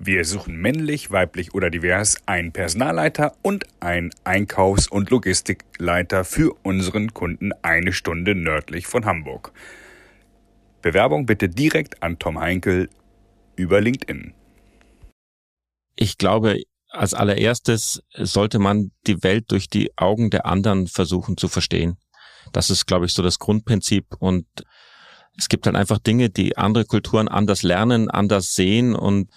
Wir suchen männlich, weiblich oder divers einen Personalleiter und einen Einkaufs- und Logistikleiter für unseren Kunden eine Stunde nördlich von Hamburg. Bewerbung bitte direkt an Tom Heinkel über LinkedIn. Ich glaube, als allererstes sollte man die Welt durch die Augen der anderen versuchen zu verstehen. Das ist, glaube ich, so das Grundprinzip und es gibt dann einfach Dinge, die andere Kulturen anders lernen, anders sehen und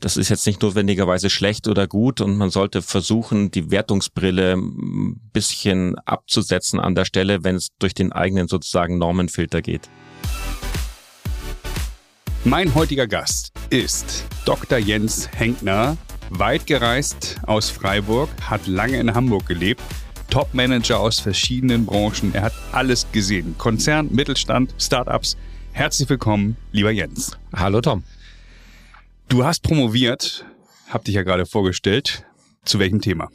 das ist jetzt nicht notwendigerweise schlecht oder gut und man sollte versuchen, die Wertungsbrille ein bisschen abzusetzen an der Stelle, wenn es durch den eigenen sozusagen Normenfilter geht. Mein heutiger Gast ist Dr. Jens Henkner, weit gereist aus Freiburg, hat lange in Hamburg gelebt, Top-Manager aus verschiedenen Branchen. Er hat alles gesehen. Konzern, Mittelstand, Startups. Herzlich willkommen, lieber Jens. Hallo Tom. Du hast promoviert, hab dich ja gerade vorgestellt. Zu welchem Thema?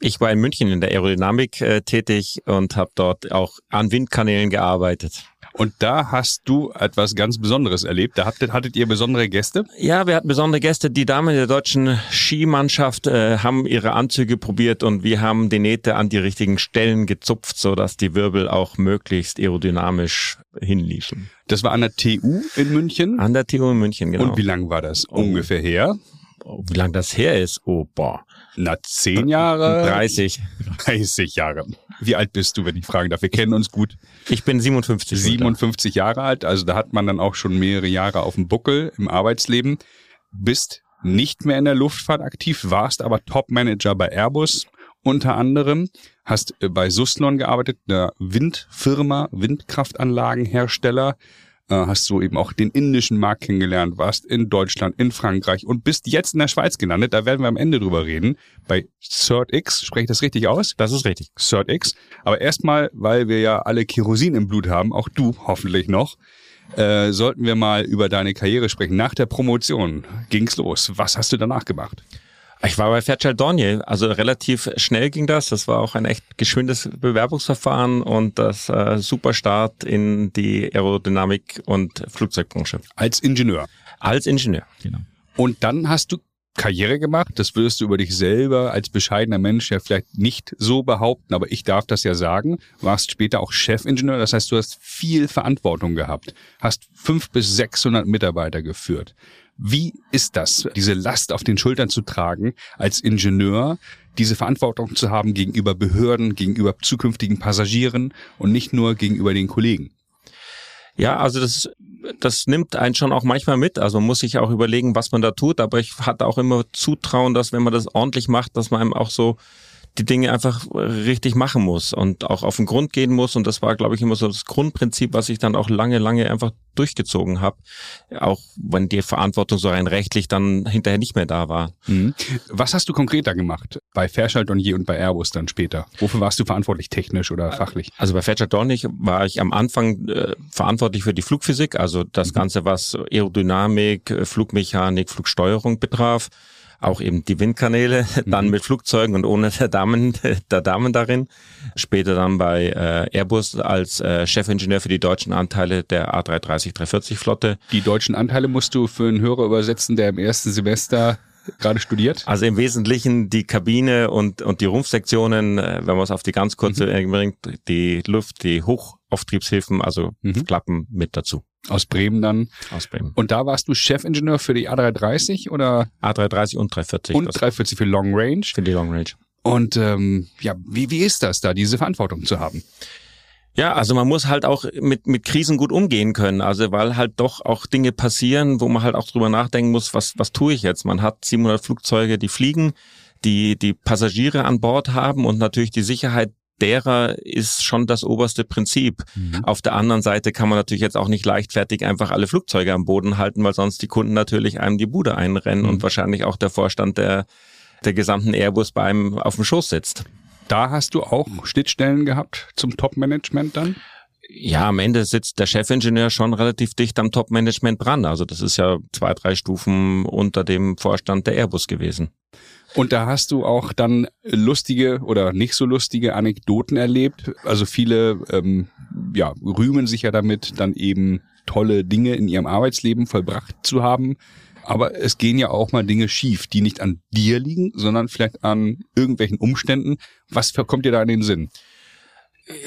Ich war in München in der Aerodynamik äh, tätig und habe dort auch an Windkanälen gearbeitet. Und da hast du etwas ganz Besonderes erlebt. Da hattet, hattet ihr besondere Gäste? Ja, wir hatten besondere Gäste. Die Damen der deutschen Skimannschaft äh, haben ihre Anzüge probiert und wir haben die Nähte an die richtigen Stellen gezupft, sodass die Wirbel auch möglichst aerodynamisch hinliefen. Das war an der TU in München? An der TU in München, genau. Und wie lang war das oh. ungefähr her? Oh, wie lang das her ist? Oh, boah. Na, zehn Jahre? 30. 30 Jahre. Wie alt bist du, wenn ich fragen darf? Wir kennen uns gut. Ich bin 57. 57 Jahre alt, also da hat man dann auch schon mehrere Jahre auf dem Buckel im Arbeitsleben. Bist nicht mehr in der Luftfahrt aktiv, warst aber Top-Manager bei Airbus unter anderem, hast äh, bei Suslon gearbeitet, einer Windfirma, Windkraftanlagenhersteller, hast du eben auch den indischen Markt kennengelernt, warst in Deutschland, in Frankreich und bist jetzt in der Schweiz gelandet. Da werden wir am Ende drüber reden. Bei CertX, spreche ich das richtig aus? Das ist richtig. CertX. Aber erstmal, weil wir ja alle Kerosin im Blut haben, auch du hoffentlich noch, äh, sollten wir mal über deine Karriere sprechen. Nach der Promotion ging's los. Was hast du danach gemacht? Ich war bei Fairchild Dornier, also relativ schnell ging das. Das war auch ein echt geschwindes Bewerbungsverfahren und das äh, super Start in die Aerodynamik und Flugzeugbranche. Als Ingenieur? Als Ingenieur, genau. Und dann hast du Karriere gemacht. Das würdest du über dich selber als bescheidener Mensch ja vielleicht nicht so behaupten, aber ich darf das ja sagen. Warst später auch Chefingenieur, das heißt, du hast viel Verantwortung gehabt, hast fünf bis sechshundert Mitarbeiter geführt. Wie ist das, diese Last auf den Schultern zu tragen, als Ingenieur, diese Verantwortung zu haben gegenüber Behörden, gegenüber zukünftigen Passagieren und nicht nur gegenüber den Kollegen? Ja, also das, das nimmt einen schon auch manchmal mit. Also man muss sich auch überlegen, was man da tut. Aber ich hatte auch immer Zutrauen, dass wenn man das ordentlich macht, dass man einem auch so die Dinge einfach richtig machen muss und auch auf den Grund gehen muss. Und das war, glaube ich, immer so das Grundprinzip, was ich dann auch lange, lange einfach durchgezogen habe. Auch wenn die Verantwortung so rein rechtlich dann hinterher nicht mehr da war. Mhm. Was hast du konkreter gemacht? Bei Fairchild Dornier und bei Airbus dann später? Wofür warst du verantwortlich, technisch oder fachlich? Also bei Fairchild Dornier war ich am Anfang äh, verantwortlich für die Flugphysik, also das mhm. Ganze, was Aerodynamik, Flugmechanik, Flugsteuerung betraf auch eben die Windkanäle, dann mhm. mit Flugzeugen und ohne der Damen, der Damen darin. Später dann bei äh, Airbus als äh, Chefingenieur für die deutschen Anteile der A330-340 Flotte. Die deutschen Anteile musst du für einen Hörer übersetzen, der im ersten Semester gerade studiert? Also im Wesentlichen die Kabine und, und die Rumpfsektionen, äh, wenn man es auf die ganz kurze mhm. bringt, die Luft, die Hochauftriebshilfen, also mhm. Klappen mit dazu. Aus Bremen dann. Aus Bremen. Und da warst du Chefingenieur für die A330 oder? A330 und 340. Und 340 für Long Range. Für die Long Range. Und ähm, ja, wie, wie ist das da, diese Verantwortung zu haben? Ja, also man muss halt auch mit, mit Krisen gut umgehen können. Also weil halt doch auch Dinge passieren, wo man halt auch drüber nachdenken muss, was, was tue ich jetzt? Man hat 700 Flugzeuge, die fliegen, die, die Passagiere an Bord haben und natürlich die Sicherheit derer ist schon das oberste Prinzip. Mhm. Auf der anderen Seite kann man natürlich jetzt auch nicht leichtfertig einfach alle Flugzeuge am Boden halten, weil sonst die Kunden natürlich einem die Bude einrennen mhm. und wahrscheinlich auch der Vorstand der, der gesamten Airbus bei einem auf dem Schoß sitzt. Da hast du auch Schnittstellen gehabt zum Top-Management dann? Ja, am Ende sitzt der Chefingenieur schon relativ dicht am Top-Management dran. Also das ist ja zwei, drei Stufen unter dem Vorstand der Airbus gewesen. Und da hast du auch dann lustige oder nicht so lustige Anekdoten erlebt. Also viele ähm, ja, rühmen sich ja damit, dann eben tolle Dinge in ihrem Arbeitsleben vollbracht zu haben. Aber es gehen ja auch mal Dinge schief, die nicht an dir liegen, sondern vielleicht an irgendwelchen Umständen. Was kommt dir da in den Sinn?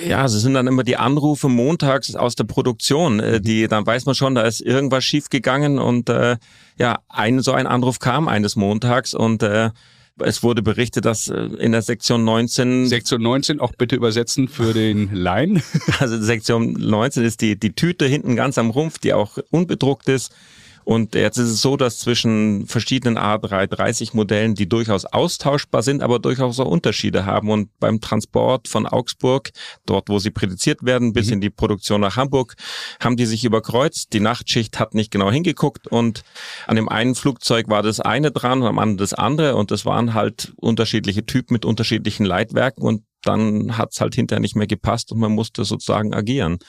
Ja, es sind dann immer die Anrufe montags aus der Produktion, äh, die dann weiß man schon, da ist irgendwas schiefgegangen und äh, ja, ein so ein Anruf kam eines Montags und äh, es wurde berichtet, dass äh, in der Sektion 19 Sektion 19 auch bitte übersetzen für den Laien. Also Sektion 19 ist die die Tüte hinten ganz am Rumpf, die auch unbedruckt ist und jetzt ist es so, dass zwischen verschiedenen A330 Modellen, die durchaus austauschbar sind, aber durchaus auch Unterschiede haben. Und beim Transport von Augsburg, dort wo sie produziert werden, bis mhm. in die Produktion nach Hamburg, haben die sich überkreuzt. Die Nachtschicht hat nicht genau hingeguckt und an dem einen Flugzeug war das eine dran und am anderen das andere. Und das waren halt unterschiedliche Typen mit unterschiedlichen Leitwerken und dann hat es halt hinterher nicht mehr gepasst und man musste sozusagen agieren.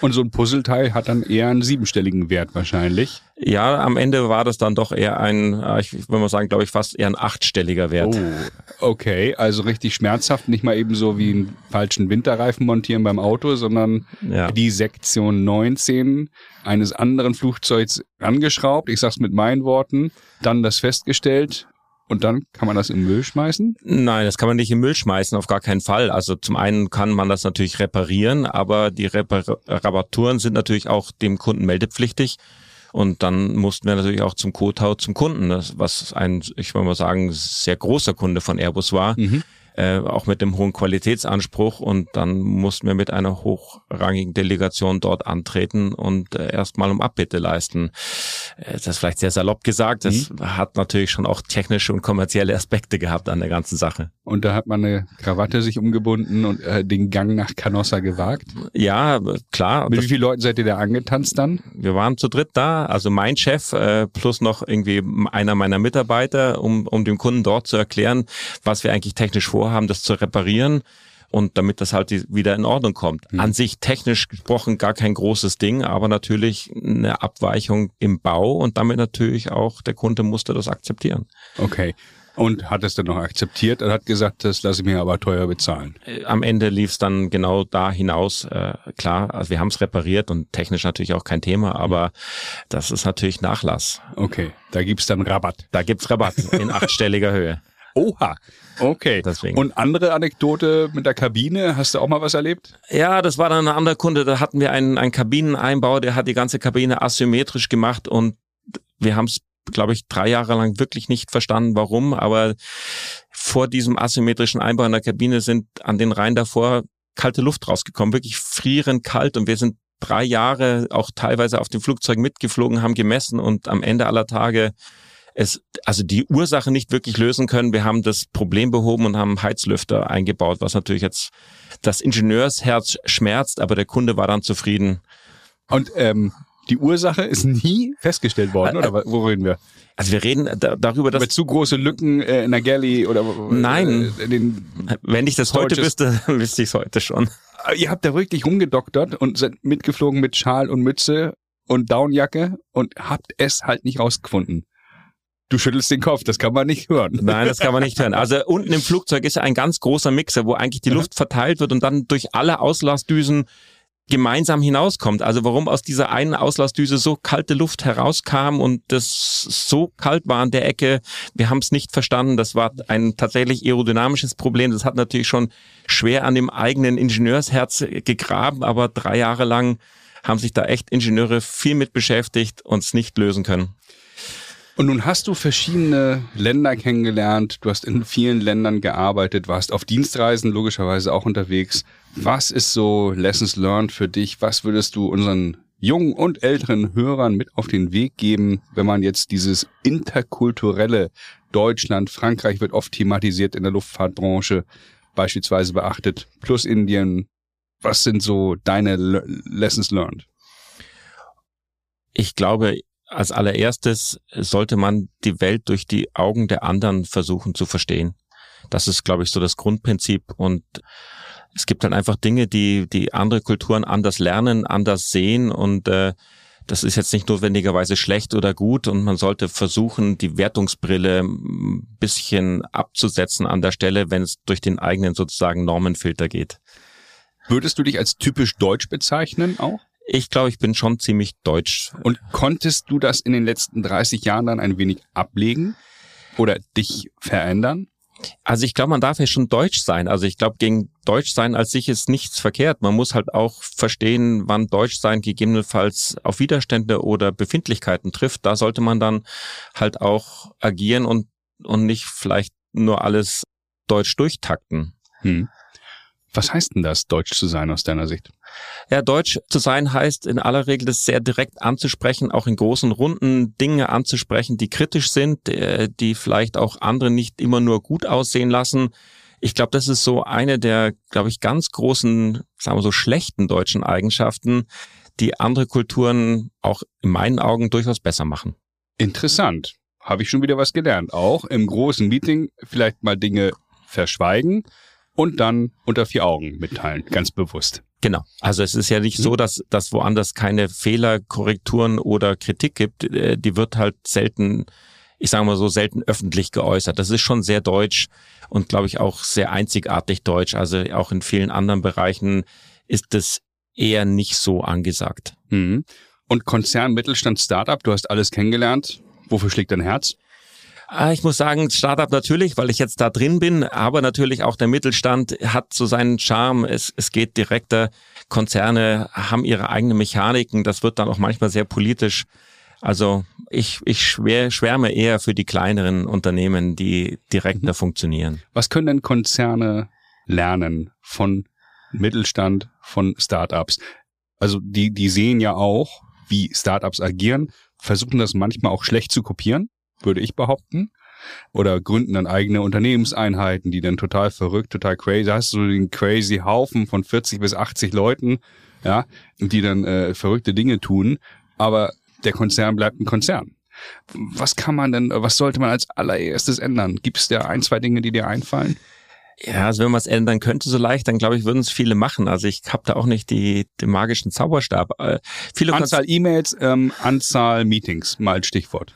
Und so ein Puzzleteil hat dann eher einen siebenstelligen Wert wahrscheinlich. Ja, am Ende war das dann doch eher ein, äh, ich würde mal sagen, glaube ich, fast eher ein achtstelliger Wert. Oh, okay. Also richtig schmerzhaft, nicht mal eben so wie einen falschen Winterreifen montieren beim Auto, sondern ja. die Sektion 19 eines anderen Flugzeugs angeschraubt. Ich sag's mit meinen Worten. Dann das festgestellt und dann kann man das im Müll schmeißen? Nein, das kann man nicht im Müll schmeißen, auf gar keinen Fall. Also zum einen kann man das natürlich reparieren, aber die Repar Reparaturen sind natürlich auch dem Kunden meldepflichtig. Und dann mussten wir natürlich auch zum Kotau zum Kunden, was ein, ich würde mal sagen, sehr großer Kunde von Airbus war. Mhm äh, auch mit dem hohen Qualitätsanspruch und dann mussten wir mit einer hochrangigen Delegation dort antreten und äh, erstmal um Abbitte leisten. Äh, das ist vielleicht sehr salopp gesagt, das mhm. hat natürlich schon auch technische und kommerzielle Aspekte gehabt an der ganzen Sache. Und da hat man eine Krawatte sich umgebunden und äh, den Gang nach Canossa gewagt? Ja, klar. Mit wie vielen Leuten seid ihr da angetanzt dann? Wir waren zu dritt da, also mein Chef äh, plus noch irgendwie einer meiner Mitarbeiter, um, um dem Kunden dort zu erklären, was wir eigentlich technisch vorhaben vorhaben, das zu reparieren und damit das halt wieder in Ordnung kommt. Mhm. An sich technisch gesprochen gar kein großes Ding, aber natürlich eine Abweichung im Bau und damit natürlich auch der Kunde musste das akzeptieren. Okay. Und hat es dann noch akzeptiert und hat gesagt, das lasse ich mir aber teuer bezahlen. Äh, am Ende lief es dann genau da hinaus. Äh, klar, also wir haben es repariert und technisch natürlich auch kein Thema, aber das ist natürlich Nachlass. Okay, da gibt's dann Rabatt. Da gibt's Rabatt in achtstelliger Höhe. Oha. Okay. Deswegen. Und andere Anekdote mit der Kabine, hast du auch mal was erlebt? Ja, das war dann ein anderer Kunde, da hatten wir einen, einen Kabineneinbau, der hat die ganze Kabine asymmetrisch gemacht und wir haben es, glaube ich, drei Jahre lang wirklich nicht verstanden, warum, aber vor diesem asymmetrischen Einbau in der Kabine sind an den Reihen davor kalte Luft rausgekommen, wirklich frierend kalt und wir sind drei Jahre auch teilweise auf dem Flugzeug mitgeflogen, haben gemessen und am Ende aller Tage es also die Ursache nicht wirklich lösen können. Wir haben das Problem behoben und haben Heizlüfter eingebaut, was natürlich jetzt das Ingenieursherz schmerzt, aber der Kunde war dann zufrieden. Und ähm, die Ursache ist nie festgestellt worden, oder wo reden wir? Also wir reden da, darüber, dass... Über zu große Lücken äh, in der Galley oder... Nein, äh, den wenn ich das heute wüsste, wüsste ich es heute schon. Ah, ihr habt da wirklich rumgedoktert und seid mitgeflogen mit Schal und Mütze und Downjacke und habt es halt nicht rausgefunden. Du schüttelst den Kopf, das kann man nicht hören. Nein, das kann man nicht hören. Also unten im Flugzeug ist ja ein ganz großer Mixer, wo eigentlich die Luft verteilt wird und dann durch alle Auslassdüsen gemeinsam hinauskommt. Also warum aus dieser einen Auslassdüse so kalte Luft herauskam und das so kalt war an der Ecke, wir haben es nicht verstanden. Das war ein tatsächlich aerodynamisches Problem. Das hat natürlich schon schwer an dem eigenen Ingenieursherz gegraben, aber drei Jahre lang haben sich da echt Ingenieure viel mit beschäftigt und es nicht lösen können. Und nun hast du verschiedene Länder kennengelernt, du hast in vielen Ländern gearbeitet, warst auf Dienstreisen logischerweise auch unterwegs. Was ist so Lessons learned für dich? Was würdest du unseren jungen und älteren Hörern mit auf den Weg geben, wenn man jetzt dieses interkulturelle Deutschland, Frankreich wird oft thematisiert in der Luftfahrtbranche beispielsweise beachtet, plus Indien. Was sind so deine Lessons learned? Ich glaube, als allererstes sollte man die Welt durch die Augen der anderen versuchen zu verstehen. Das ist, glaube ich, so das Grundprinzip. Und es gibt dann einfach Dinge, die, die andere Kulturen anders lernen, anders sehen und äh, das ist jetzt nicht notwendigerweise schlecht oder gut und man sollte versuchen, die Wertungsbrille ein bisschen abzusetzen an der Stelle, wenn es durch den eigenen sozusagen Normenfilter geht. Würdest du dich als typisch deutsch bezeichnen auch? Ich glaube, ich bin schon ziemlich deutsch. Und konntest du das in den letzten 30 Jahren dann ein wenig ablegen oder dich verändern? Also ich glaube, man darf ja schon deutsch sein. Also ich glaube, gegen Deutsch sein als sich ist nichts verkehrt. Man muss halt auch verstehen, wann Deutsch sein gegebenenfalls auf Widerstände oder Befindlichkeiten trifft. Da sollte man dann halt auch agieren und, und nicht vielleicht nur alles deutsch durchtakten. Hm. Was heißt denn das, deutsch zu sein aus deiner Sicht? Ja, deutsch zu sein heißt in aller Regel das sehr direkt anzusprechen, auch in großen Runden Dinge anzusprechen, die kritisch sind, äh, die vielleicht auch andere nicht immer nur gut aussehen lassen. Ich glaube, das ist so eine der, glaube ich, ganz großen, sagen wir so, schlechten deutschen Eigenschaften, die andere Kulturen auch in meinen Augen durchaus besser machen. Interessant. Habe ich schon wieder was gelernt. Auch im großen Meeting vielleicht mal Dinge verschweigen und dann unter vier Augen mitteilen, ganz bewusst. Genau. Also es ist ja nicht mhm. so, dass, dass woanders keine Fehler, Korrekturen oder Kritik gibt. Äh, die wird halt selten, ich sage mal so, selten öffentlich geäußert. Das ist schon sehr deutsch und glaube ich auch sehr einzigartig deutsch. Also auch in vielen anderen Bereichen ist das eher nicht so angesagt. Mhm. Und Konzern, Mittelstand, Startup, du hast alles kennengelernt. Wofür schlägt dein Herz? Ah, ich muss sagen, Startup natürlich, weil ich jetzt da drin bin, aber natürlich auch der Mittelstand hat so seinen Charme. Es, es geht direkter. Konzerne haben ihre eigenen Mechaniken. Das wird dann auch manchmal sehr politisch. Also ich, ich schwär, schwärme eher für die kleineren Unternehmen, die direkter mhm. funktionieren. Was können denn Konzerne lernen von Mittelstand, von Startups? Also die, die sehen ja auch, wie Startups agieren, versuchen das manchmal auch schlecht zu kopieren würde ich behaupten. Oder gründen dann eigene Unternehmenseinheiten, die dann total verrückt, total crazy. Da hast du den crazy Haufen von 40 bis 80 Leuten, ja, die dann äh, verrückte Dinge tun. Aber der Konzern bleibt ein Konzern. Was kann man denn, was sollte man als allererstes ändern? Gibt es da ein, zwei Dinge, die dir einfallen? Ja, also wenn man es ändern könnte so leicht, dann glaube ich, würden es viele machen. Also ich habe da auch nicht die, den magischen Zauberstab. Äh, viele Anzahl E-Mails, ähm, Anzahl Meetings, mal als Stichwort.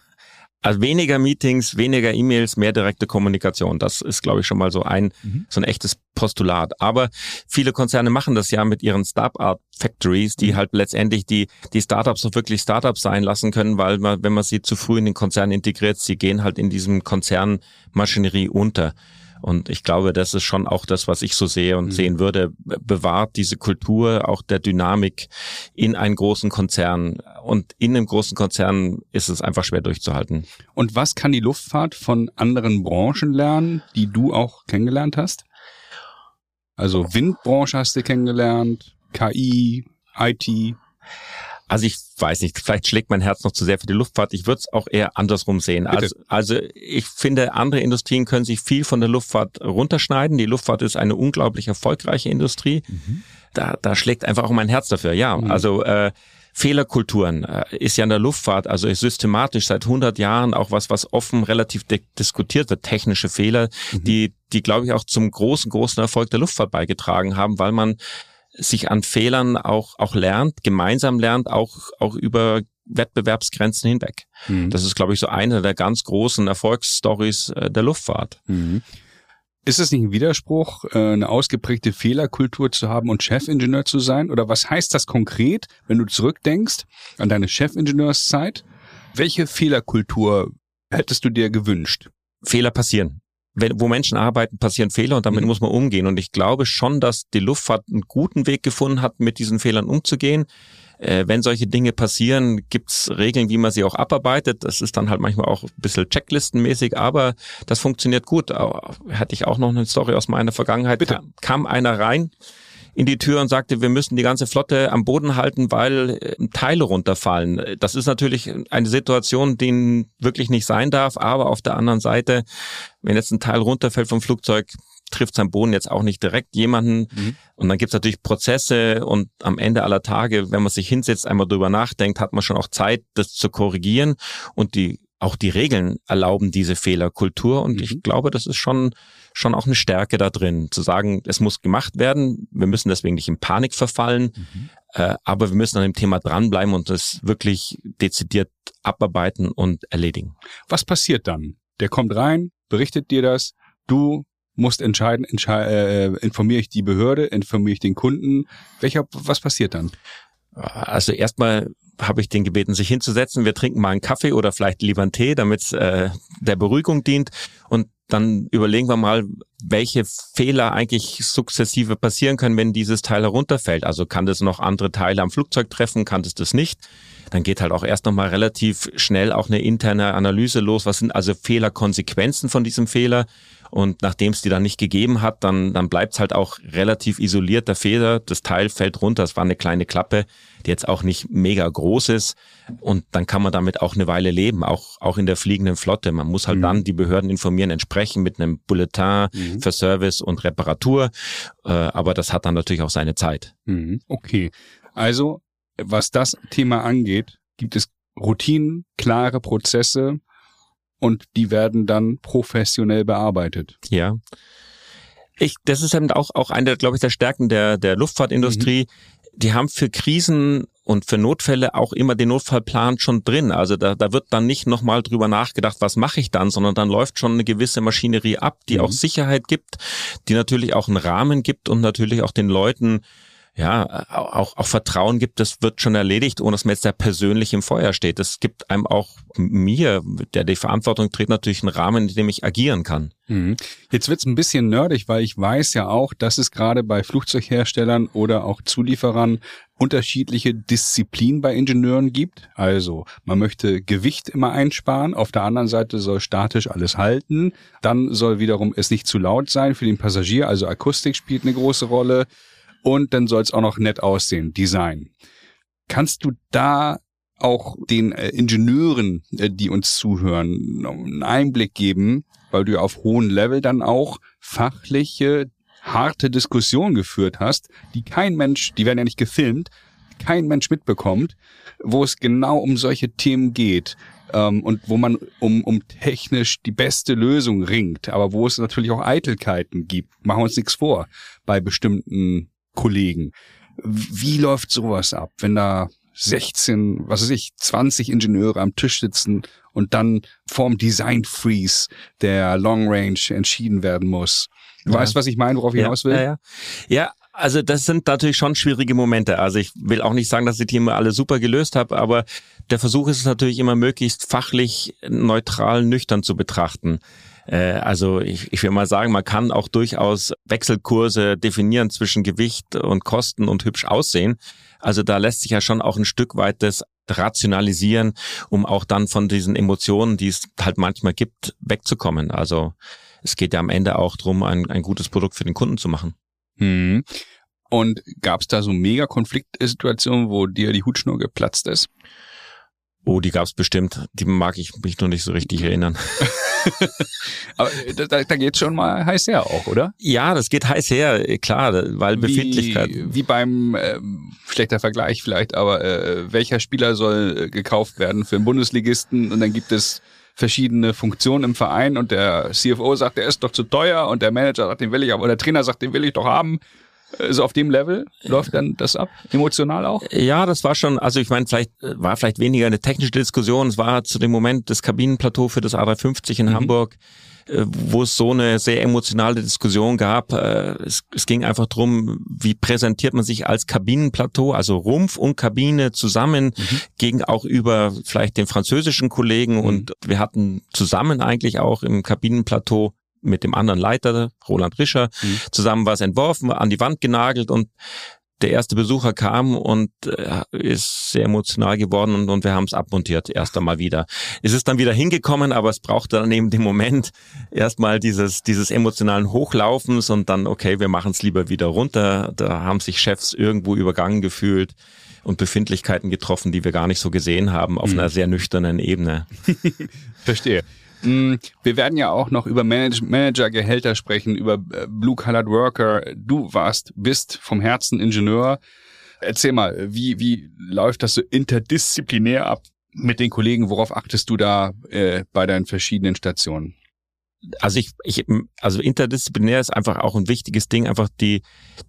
Also weniger Meetings, weniger E-Mails, mehr direkte Kommunikation. Das ist, glaube ich, schon mal so ein, mhm. so ein echtes Postulat. Aber viele Konzerne machen das ja mit ihren Startup Factories, die mhm. halt letztendlich die, die Startups auch wirklich Startups sein lassen können, weil man, wenn man sie zu früh in den Konzern integriert, sie gehen halt in diesem Konzernmaschinerie unter. Und ich glaube, das ist schon auch das, was ich so sehe und mhm. sehen würde, bewahrt diese Kultur auch der Dynamik in einen großen Konzern. Und in einem großen Konzern ist es einfach schwer durchzuhalten. Und was kann die Luftfahrt von anderen Branchen lernen, die du auch kennengelernt hast? Also Windbranche hast du kennengelernt, KI, IT. Also ich weiß nicht, vielleicht schlägt mein Herz noch zu sehr für die Luftfahrt. Ich würde es auch eher andersrum sehen. Also, also ich finde, andere Industrien können sich viel von der Luftfahrt runterschneiden. Die Luftfahrt ist eine unglaublich erfolgreiche Industrie. Mhm. Da, da schlägt einfach auch mein Herz dafür. Ja, mhm. also äh, Fehlerkulturen äh, ist ja in der Luftfahrt, also ist systematisch seit 100 Jahren auch was, was offen relativ diskutiert wird, technische Fehler, mhm. die, die glaube ich auch zum großen, großen Erfolg der Luftfahrt beigetragen haben, weil man sich an Fehlern auch, auch lernt, gemeinsam lernt, auch, auch über Wettbewerbsgrenzen hinweg. Mhm. Das ist, glaube ich, so eine der ganz großen Erfolgsstories äh, der Luftfahrt. Mhm. Ist es nicht ein Widerspruch, äh, eine ausgeprägte Fehlerkultur zu haben und Chefingenieur zu sein? Oder was heißt das konkret, wenn du zurückdenkst an deine Chefingenieurszeit? Welche Fehlerkultur hättest du dir gewünscht? Fehler passieren wenn, wo Menschen arbeiten, passieren Fehler und damit mhm. muss man umgehen. Und ich glaube schon, dass die Luftfahrt einen guten Weg gefunden hat, mit diesen Fehlern umzugehen. Äh, wenn solche Dinge passieren, gibt's Regeln, wie man sie auch abarbeitet. Das ist dann halt manchmal auch ein bisschen checklistenmäßig, aber das funktioniert gut. Hatte ich auch noch eine Story aus meiner Vergangenheit. Bitte. Kam, kam einer rein, in die Tür und sagte, wir müssen die ganze Flotte am Boden halten, weil äh, Teile runterfallen. Das ist natürlich eine Situation, die wirklich nicht sein darf, aber auf der anderen Seite, wenn jetzt ein Teil runterfällt vom Flugzeug, trifft sein Boden jetzt auch nicht direkt jemanden. Mhm. Und dann gibt's natürlich Prozesse und am Ende aller Tage, wenn man sich hinsetzt, einmal drüber nachdenkt, hat man schon auch Zeit, das zu korrigieren. Und die auch die Regeln erlauben diese Fehlerkultur. Und mhm. ich glaube, das ist schon schon auch eine Stärke da drin, zu sagen, es muss gemacht werden, wir müssen deswegen nicht in Panik verfallen, mhm. äh, aber wir müssen an dem Thema dranbleiben und es wirklich dezidiert abarbeiten und erledigen. Was passiert dann? Der kommt rein, berichtet dir das, du musst entscheiden, entschei äh, informiere ich die Behörde, informiere ich den Kunden, welcher, was passiert dann? Also erstmal habe ich den gebeten, sich hinzusetzen. Wir trinken mal einen Kaffee oder vielleicht lieber einen Tee, damit äh, der Beruhigung dient. Und dann überlegen wir mal, welche Fehler eigentlich sukzessive passieren können, wenn dieses Teil herunterfällt. Also kann das noch andere Teile am Flugzeug treffen, kann das das nicht? Dann geht halt auch erst nochmal relativ schnell auch eine interne Analyse los. Was sind also Fehlerkonsequenzen von diesem Fehler? Und nachdem es die dann nicht gegeben hat, dann, dann bleibt es halt auch relativ isoliert, der Feder. Das Teil fällt runter. Es war eine kleine Klappe, die jetzt auch nicht mega groß ist. Und dann kann man damit auch eine Weile leben, auch, auch in der fliegenden Flotte. Man muss halt mhm. dann die Behörden informieren, entsprechen mit einem Bulletin mhm. für Service und Reparatur. Äh, aber das hat dann natürlich auch seine Zeit. Mhm. Okay. Also, was das Thema angeht, gibt es Routinen, klare Prozesse, und die werden dann professionell bearbeitet. Ja. Ich, das ist eben auch, auch eine, glaube ich, der Stärken der, der Luftfahrtindustrie. Mhm. Die haben für Krisen und für Notfälle auch immer den Notfallplan schon drin. Also da, da wird dann nicht nochmal drüber nachgedacht, was mache ich dann, sondern dann läuft schon eine gewisse Maschinerie ab, die mhm. auch Sicherheit gibt, die natürlich auch einen Rahmen gibt und natürlich auch den Leuten ja, auch, auch Vertrauen gibt, das wird schon erledigt, ohne dass man jetzt da persönlich im Feuer steht. Es gibt einem auch mir, der die Verantwortung trägt, natürlich einen Rahmen, in dem ich agieren kann. Mhm. Jetzt wird's ein bisschen nerdig, weil ich weiß ja auch, dass es gerade bei Flugzeugherstellern oder auch Zulieferern unterschiedliche Disziplinen bei Ingenieuren gibt. Also man möchte Gewicht immer einsparen, auf der anderen Seite soll statisch alles halten, dann soll wiederum es nicht zu laut sein für den Passagier, also Akustik spielt eine große Rolle und dann soll es auch noch nett aussehen, Design. Kannst du da auch den äh, Ingenieuren, äh, die uns zuhören, einen Einblick geben, weil du ja auf hohem Level dann auch fachliche, harte Diskussionen geführt hast, die kein Mensch, die werden ja nicht gefilmt, kein Mensch mitbekommt, wo es genau um solche Themen geht ähm, und wo man um, um technisch die beste Lösung ringt, aber wo es natürlich auch Eitelkeiten gibt. Machen wir uns nichts vor bei bestimmten Kollegen. Wie läuft sowas ab, wenn da 16, was weiß ich, 20 Ingenieure am Tisch sitzen und dann vorm Design Freeze der Long Range entschieden werden muss? Du ja. weißt, was ich meine, worauf ich ja, hinaus will? Ja, ja. ja, also das sind natürlich schon schwierige Momente. Also ich will auch nicht sagen, dass ich die immer alle super gelöst habe, aber der Versuch ist es natürlich immer möglichst fachlich neutral, nüchtern zu betrachten. Äh, also ich, ich will mal sagen, man kann auch durchaus Wechselkurse definieren zwischen Gewicht und Kosten und hübsch aussehen. Also da lässt sich ja schon auch ein Stück weit das rationalisieren, um auch dann von diesen Emotionen, die es halt manchmal gibt, wegzukommen. Also es geht ja am Ende auch drum, ein, ein gutes Produkt für den Kunden zu machen. Hm. Und gab es da so mega Konfliktsituationen, wo dir die Hutschnur geplatzt ist? Oh, die gab's bestimmt. Die mag ich mich nur nicht so richtig erinnern. Aber da, da geht schon mal heiß her auch, oder? Ja, das geht heiß her, klar, weil Befindlichkeit. Wie, wie beim, äh, schlechter Vergleich vielleicht, aber äh, welcher Spieler soll äh, gekauft werden für einen Bundesligisten und dann gibt es verschiedene Funktionen im Verein und der CFO sagt, der ist doch zu teuer und der Manager sagt, den will ich aber, oder der Trainer sagt, den will ich doch haben so auf dem Level läuft dann das ab, emotional auch? Ja, das war schon, also ich meine, vielleicht war vielleicht weniger eine technische Diskussion, es war zu dem Moment das Kabinenplateau für das A350 in mhm. Hamburg, äh, wo es so eine sehr emotionale Diskussion gab. Äh, es, es ging einfach drum, wie präsentiert man sich als Kabinenplateau, also Rumpf und Kabine zusammen, mhm. gegen auch über vielleicht den französischen Kollegen mhm. und wir hatten zusammen eigentlich auch im Kabinenplateau mit dem anderen Leiter, Roland Rischer, mhm. zusammen was entworfen, an die Wand genagelt und der erste Besucher kam und äh, ist sehr emotional geworden und, und wir haben es abmontiert erst einmal wieder. Es ist dann wieder hingekommen, aber es brauchte dann eben den Moment erstmal dieses, dieses emotionalen Hochlaufens und dann, okay, wir machen es lieber wieder runter. Da haben sich Chefs irgendwo übergangen gefühlt und Befindlichkeiten getroffen, die wir gar nicht so gesehen haben, auf mhm. einer sehr nüchternen Ebene. Verstehe. Mm, wir werden ja auch noch über Manage Managergehälter sprechen, über äh, Blue-Colored Worker. Du warst, bist vom Herzen Ingenieur. Erzähl mal, wie, wie läuft das so interdisziplinär ab mit den Kollegen? Worauf achtest du da äh, bei deinen verschiedenen Stationen? Also ich, ich, also interdisziplinär ist einfach auch ein wichtiges Ding, einfach die,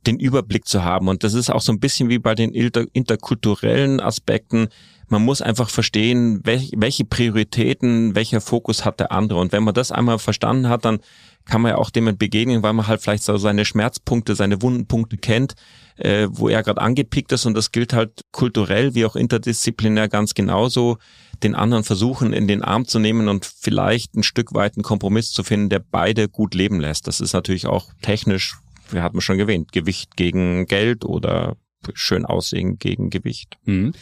den Überblick zu haben. Und das ist auch so ein bisschen wie bei den inter, interkulturellen Aspekten man muss einfach verstehen, welch, welche Prioritäten, welcher Fokus hat der andere. Und wenn man das einmal verstanden hat, dann kann man ja auch dem begegnen, weil man halt vielleicht so seine Schmerzpunkte, seine Wundenpunkte kennt, äh, wo er gerade angepickt ist. Und das gilt halt kulturell wie auch interdisziplinär ganz genauso, den anderen versuchen in den Arm zu nehmen und vielleicht ein Stück weit einen Kompromiss zu finden, der beide gut leben lässt. Das ist natürlich auch technisch, wir hatten schon erwähnt, Gewicht gegen Geld oder schön aussehen gegen Gewicht. Mhm.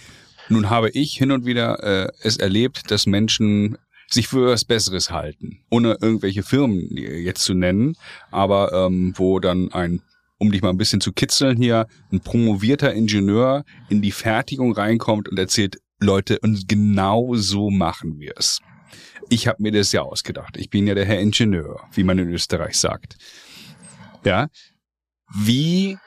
Nun habe ich hin und wieder äh, es erlebt, dass Menschen sich für was Besseres halten, ohne irgendwelche Firmen jetzt zu nennen, aber ähm, wo dann ein um dich mal ein bisschen zu kitzeln hier, ein promovierter Ingenieur in die Fertigung reinkommt und erzählt, Leute, und genau so machen wir es. Ich habe mir das ja ausgedacht. Ich bin ja der Herr Ingenieur, wie man in Österreich sagt. Ja. Wie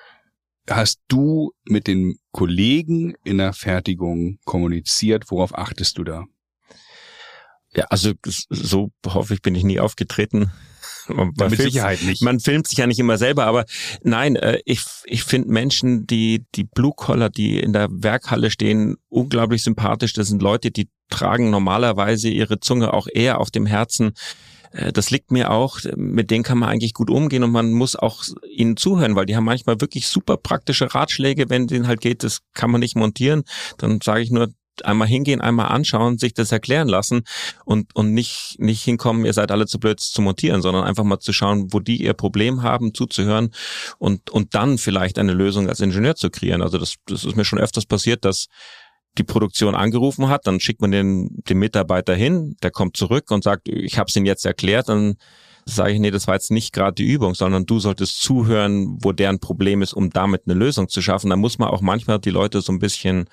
hast du mit den Kollegen in der Fertigung kommuniziert? Worauf achtest du da? Ja, also so hoffe ich, bin ich nie aufgetreten. Man, Mit filmt, Sicherheit nicht. Man filmt sich ja nicht immer selber, aber nein, äh, ich, ich finde Menschen, die, die Blue Collar, die in der Werkhalle stehen, unglaublich sympathisch. Das sind Leute, die tragen normalerweise ihre Zunge auch eher auf dem Herzen. Äh, das liegt mir auch, mit denen kann man eigentlich gut umgehen und man muss auch ihnen zuhören, weil die haben manchmal wirklich super praktische Ratschläge, wenn denen halt geht, das kann man nicht montieren. Dann sage ich nur, einmal hingehen, einmal anschauen, sich das erklären lassen und, und nicht, nicht hinkommen, ihr seid alle zu blöd zu montieren, sondern einfach mal zu schauen, wo die ihr Problem haben, zuzuhören und, und dann vielleicht eine Lösung als Ingenieur zu kreieren. Also das, das ist mir schon öfters passiert, dass die Produktion angerufen hat, dann schickt man den, den Mitarbeiter hin, der kommt zurück und sagt, ich habe es Ihnen jetzt erklärt, dann sage ich, nee, das war jetzt nicht gerade die Übung, sondern du solltest zuhören, wo deren Problem ist, um damit eine Lösung zu schaffen. Da muss man auch manchmal die Leute so ein bisschen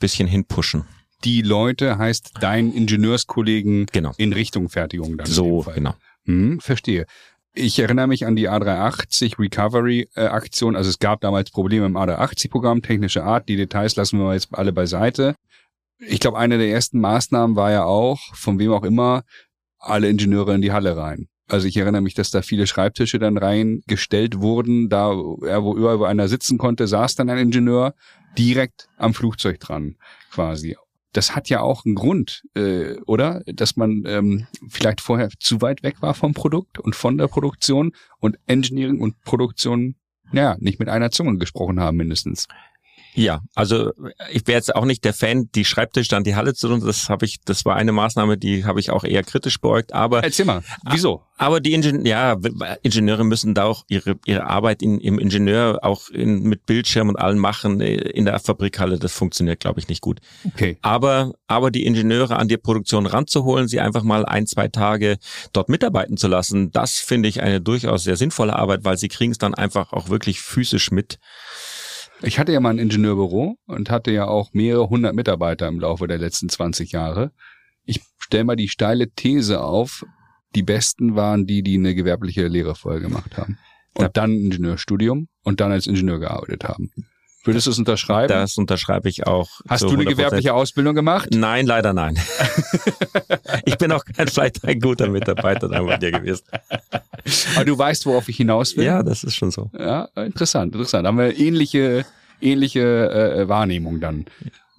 bisschen hinpushen. Die Leute heißt dein Ingenieurskollegen genau. in Richtung Fertigung dann. So, genau. Hm, verstehe. Ich erinnere mich an die A380 Recovery äh, Aktion. Also es gab damals Probleme im A380 Programm, technische Art. Die Details lassen wir jetzt alle beiseite. Ich glaube, eine der ersten Maßnahmen war ja auch, von wem auch immer, alle Ingenieure in die Halle rein. Also ich erinnere mich, dass da viele Schreibtische dann reingestellt wurden. Da, wo überall wo einer sitzen konnte, saß dann ein Ingenieur direkt am Flugzeug dran, quasi. Das hat ja auch einen Grund, äh, oder? Dass man ähm, vielleicht vorher zu weit weg war vom Produkt und von der Produktion und Engineering und Produktion, naja, nicht mit einer Zunge gesprochen haben mindestens. Ja, also ich wäre jetzt auch nicht der Fan, die Schreibtisch dann die Halle zu tun. Das habe ich, das war eine Maßnahme, die habe ich auch eher kritisch beäugt. Aber erzähl mal, wieso? Aber die Ingenieur, ja, Ingenieure müssen da auch ihre ihre Arbeit in, im Ingenieur auch in, mit Bildschirm und allem machen in der Fabrikhalle. Das funktioniert, glaube ich, nicht gut. Okay. Aber aber die Ingenieure an die Produktion ranzuholen, sie einfach mal ein zwei Tage dort mitarbeiten zu lassen, das finde ich eine durchaus sehr sinnvolle Arbeit, weil sie kriegen es dann einfach auch wirklich physisch mit. Ich hatte ja mal ein Ingenieurbüro und hatte ja auch mehrere hundert Mitarbeiter im Laufe der letzten 20 Jahre. Ich stelle mal die steile These auf, die besten waren die, die eine gewerbliche Lehre vorher gemacht haben. Und dann ein Ingenieurstudium und dann als Ingenieur gearbeitet haben. Würdest du es unterschreiben? Das unterschreibe ich auch. Hast du eine gewerbliche Ausbildung gemacht? Nein, leider nein. ich bin auch kein, vielleicht ein guter Mitarbeiter dann bei dir gewesen. Aber du weißt, worauf ich hinaus will? Ja, das ist schon so. Ja, interessant, interessant. Haben wir ähnliche, ähnliche äh, Wahrnehmung dann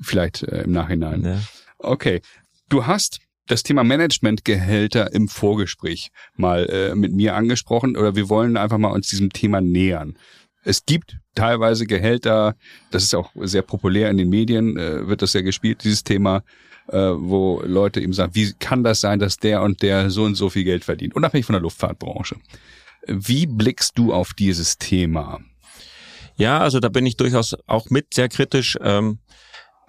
vielleicht äh, im Nachhinein. Ja. Okay. Du hast das Thema Managementgehälter im Vorgespräch mal äh, mit mir angesprochen oder wir wollen einfach mal uns diesem Thema nähern. Es gibt teilweise Gehälter, das ist auch sehr populär in den Medien, äh, wird das ja gespielt, dieses Thema, äh, wo Leute eben sagen, wie kann das sein, dass der und der so und so viel Geld verdient, unabhängig von der Luftfahrtbranche. Wie blickst du auf dieses Thema? Ja, also da bin ich durchaus auch mit sehr kritisch. Ähm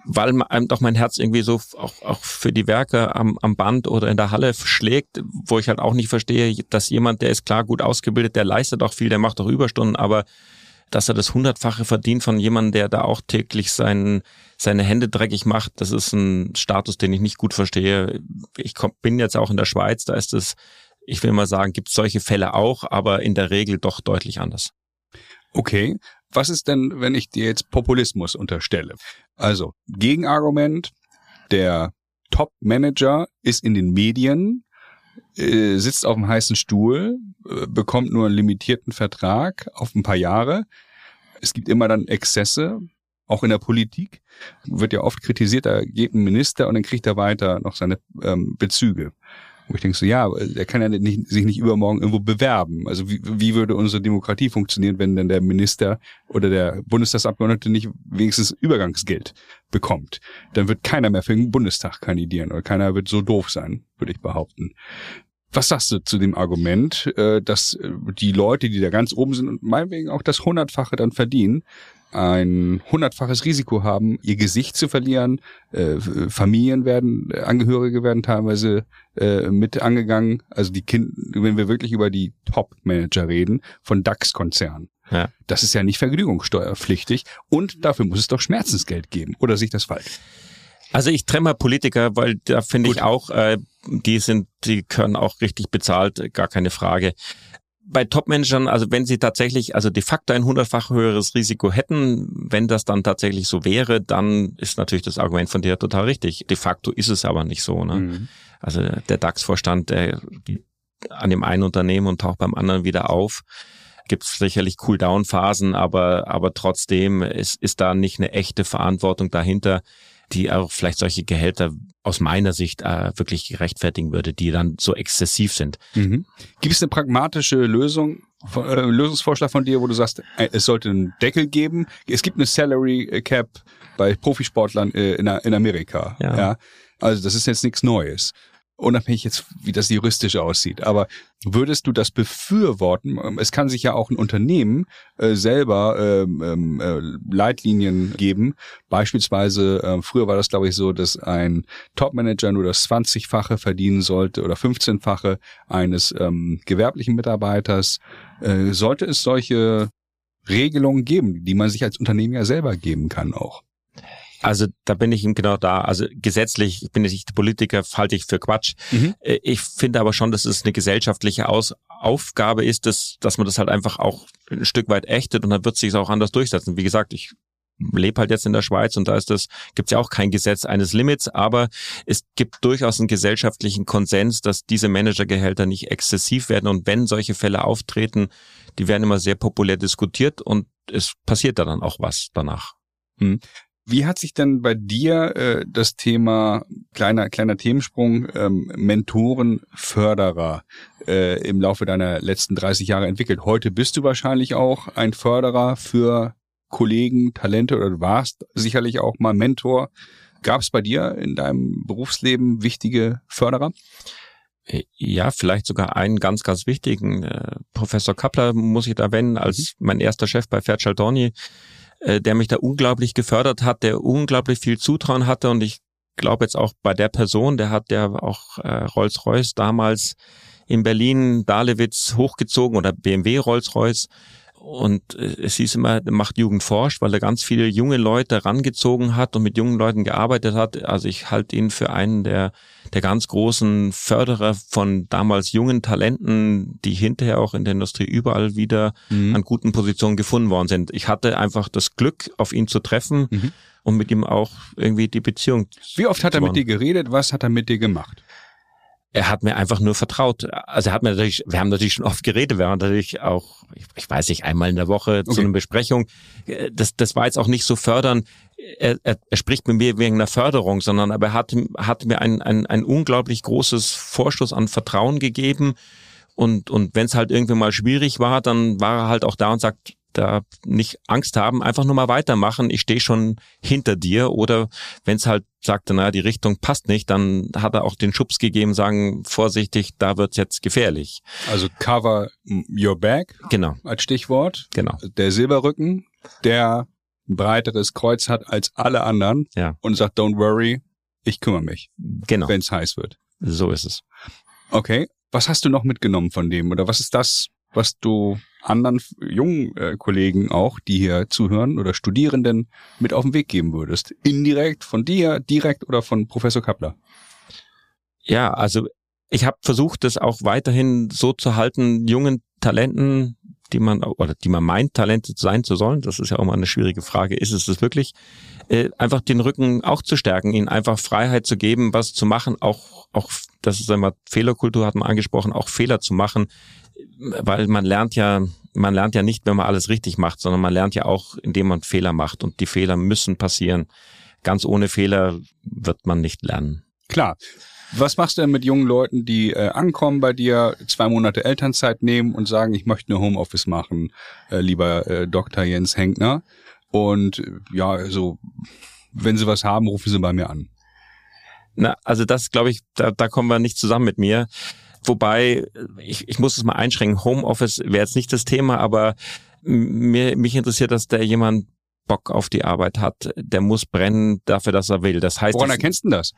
weil einem doch mein Herz irgendwie so auch, auch für die Werke am, am Band oder in der Halle schlägt, wo ich halt auch nicht verstehe, dass jemand, der ist klar gut ausgebildet, der leistet auch viel, der macht auch Überstunden, aber dass er das hundertfache verdient von jemandem, der da auch täglich sein, seine Hände dreckig macht, das ist ein Status, den ich nicht gut verstehe. Ich komm, bin jetzt auch in der Schweiz, da ist es, ich will mal sagen, gibt es solche Fälle auch, aber in der Regel doch deutlich anders. Okay. Was ist denn, wenn ich dir jetzt Populismus unterstelle? Also, Gegenargument, der Top-Manager ist in den Medien, äh, sitzt auf einem heißen Stuhl, äh, bekommt nur einen limitierten Vertrag auf ein paar Jahre. Es gibt immer dann Exzesse auch in der Politik wird ja oft kritisiert, da geht ein Minister und dann kriegt er weiter noch seine ähm, Bezüge. Wo ich denke so, ja, er kann ja nicht, sich nicht übermorgen irgendwo bewerben. Also wie, wie würde unsere Demokratie funktionieren, wenn denn der Minister oder der Bundestagsabgeordnete nicht wenigstens Übergangsgeld bekommt? Dann wird keiner mehr für den Bundestag kandidieren oder keiner wird so doof sein, würde ich behaupten. Was sagst du zu dem Argument, äh, dass die Leute, die da ganz oben sind und meinetwegen auch das Hundertfache dann verdienen, ein hundertfaches Risiko haben, ihr Gesicht zu verlieren. Äh, Familien werden, äh, Angehörige werden teilweise äh, mit angegangen. Also die Kinder, wenn wir wirklich über die Top-Manager reden, von DAX-Konzernen. Ja. Das ist ja nicht vergnügungssteuerpflichtig und dafür muss es doch Schmerzensgeld geben. Oder sehe ich das falsch? Also ich trenne mal Politiker, weil da finde ich auch, äh, die sind, die können auch richtig bezahlt, gar keine Frage bei Top-Managern, also wenn sie tatsächlich, also de facto ein hundertfach höheres Risiko hätten, wenn das dann tatsächlich so wäre, dann ist natürlich das Argument von dir total richtig. De facto ist es aber nicht so. Ne? Mhm. Also der DAX-Vorstand, der an dem einen Unternehmen und taucht beim anderen wieder auf. Gibt es sicherlich Cool-Down-Phasen, aber, aber trotzdem ist, ist da nicht eine echte Verantwortung dahinter, die auch vielleicht solche Gehälter aus meiner Sicht äh, wirklich rechtfertigen würde, die dann so exzessiv sind. Mhm. Gibt es eine pragmatische Lösung, äh, Lösungsvorschlag von dir, wo du sagst, äh, es sollte einen Deckel geben? Es gibt eine Salary Cap bei Profisportlern äh, in, in Amerika. Ja. ja. Also das ist jetzt nichts Neues unabhängig jetzt, wie das juristisch aussieht. Aber würdest du das befürworten? Es kann sich ja auch ein Unternehmen äh, selber ähm, ähm, äh, Leitlinien geben. Beispielsweise, äh, früher war das, glaube ich, so, dass ein Topmanager nur das 20-fache verdienen sollte oder 15-fache eines ähm, gewerblichen Mitarbeiters. Äh, sollte es solche Regelungen geben, die man sich als Unternehmen ja selber geben kann auch? Also da bin ich ihm genau da. Also gesetzlich bin ich nicht Politiker, halte ich für Quatsch. Mhm. Äh, ich finde aber schon, dass es eine gesellschaftliche Aus Aufgabe ist, dass, dass man das halt einfach auch ein Stück weit ächtet und dann wird es sich auch anders durchsetzen. Wie gesagt, ich lebe halt jetzt in der Schweiz und da ist das, gibt es ja auch kein Gesetz eines Limits, aber es gibt durchaus einen gesellschaftlichen Konsens, dass diese Managergehälter nicht exzessiv werden und wenn solche Fälle auftreten, die werden immer sehr populär diskutiert und es passiert da dann auch was danach. Hm. Wie hat sich denn bei dir äh, das Thema kleiner kleiner Themensprung ähm, Mentoren Förderer äh, im Laufe deiner letzten 30 Jahre entwickelt? Heute bist du wahrscheinlich auch ein Förderer für Kollegen, Talente oder du warst sicherlich auch mal Mentor. Gab es bei dir in deinem Berufsleben wichtige Förderer? Ja, vielleicht sogar einen ganz, ganz wichtigen. Äh, Professor Kappler muss ich da erwähnen, als mhm. mein erster Chef bei Fairchild Dornier äh, der mich da unglaublich gefördert hat, der unglaublich viel Zutrauen hatte. Und ich glaube jetzt auch bei der Person, der hat ja auch äh, Rolls-Royce damals in Berlin Dalewitz hochgezogen oder BMW Rolls-Royce und äh, es hieß immer, macht Jugend forscht, weil er ganz viele junge Leute rangezogen hat und mit jungen Leuten gearbeitet hat. Also ich halte ihn für einen der, der ganz großen Förderer von damals jungen Talenten, die hinterher auch in der Industrie überall wieder mhm. an guten Positionen gefunden worden sind. Ich hatte einfach das Glück, auf ihn zu treffen mhm. und mit ihm auch irgendwie die Beziehung. Wie oft hat er mit dir geredet? Was hat er mit dir gemacht? Er hat mir einfach nur vertraut. Also er hat mir natürlich, wir haben natürlich schon oft geredet, wir haben natürlich auch, ich weiß nicht, einmal in der Woche okay. zu einer Besprechung. Das, das war jetzt auch nicht so fördern. Er, er, er spricht mit mir wegen einer Förderung, sondern aber er hat, hat mir ein, ein, ein unglaublich großes Vorschuss an Vertrauen gegeben. Und, und wenn es halt irgendwie mal schwierig war, dann war er halt auch da und sagt, da nicht Angst haben, einfach nur mal weitermachen, ich stehe schon hinter dir. Oder wenn es halt sagte, naja, die Richtung passt nicht, dann hat er auch den Schubs gegeben, sagen, vorsichtig, da wird's jetzt gefährlich. Also cover your back. Genau. Als Stichwort. Genau. Der Silberrücken, der ein breiteres Kreuz hat als alle anderen ja. und sagt, don't worry, ich kümmere mich. Genau. Wenn es heiß wird. So ist es. Okay. Was hast du noch mitgenommen von dem? Oder was ist das, was du anderen jungen äh, Kollegen auch, die hier zuhören oder Studierenden mit auf den Weg geben würdest? Indirekt von dir, direkt oder von Professor Kappler? Ja, also ich habe versucht, das auch weiterhin so zu halten, jungen Talenten, die man oder die man meint, Talente sein zu sollen, das ist ja auch mal eine schwierige Frage, ist es das wirklich, äh, einfach den Rücken auch zu stärken, ihnen einfach Freiheit zu geben, was zu machen, auch, auch, das ist einmal Fehlerkultur, hat man angesprochen, auch Fehler zu machen, weil man lernt ja, man lernt ja nicht, wenn man alles richtig macht, sondern man lernt ja auch, indem man Fehler macht und die Fehler müssen passieren. Ganz ohne Fehler wird man nicht lernen. Klar. Was machst du denn mit jungen Leuten, die äh, ankommen bei dir, zwei Monate Elternzeit nehmen und sagen, ich möchte eine Homeoffice machen, äh, lieber äh, Dr. Jens Henkner? Und äh, ja, so, wenn sie was haben, rufen sie bei mir an. Na, also das glaube ich, da, da kommen wir nicht zusammen mit mir. Wobei, ich, ich muss es mal einschränken, Homeoffice wäre jetzt nicht das Thema, aber mir, mich interessiert, dass der jemand Bock auf die Arbeit hat. Der muss brennen dafür, dass er will. Das heißt, Woran erkennst du das?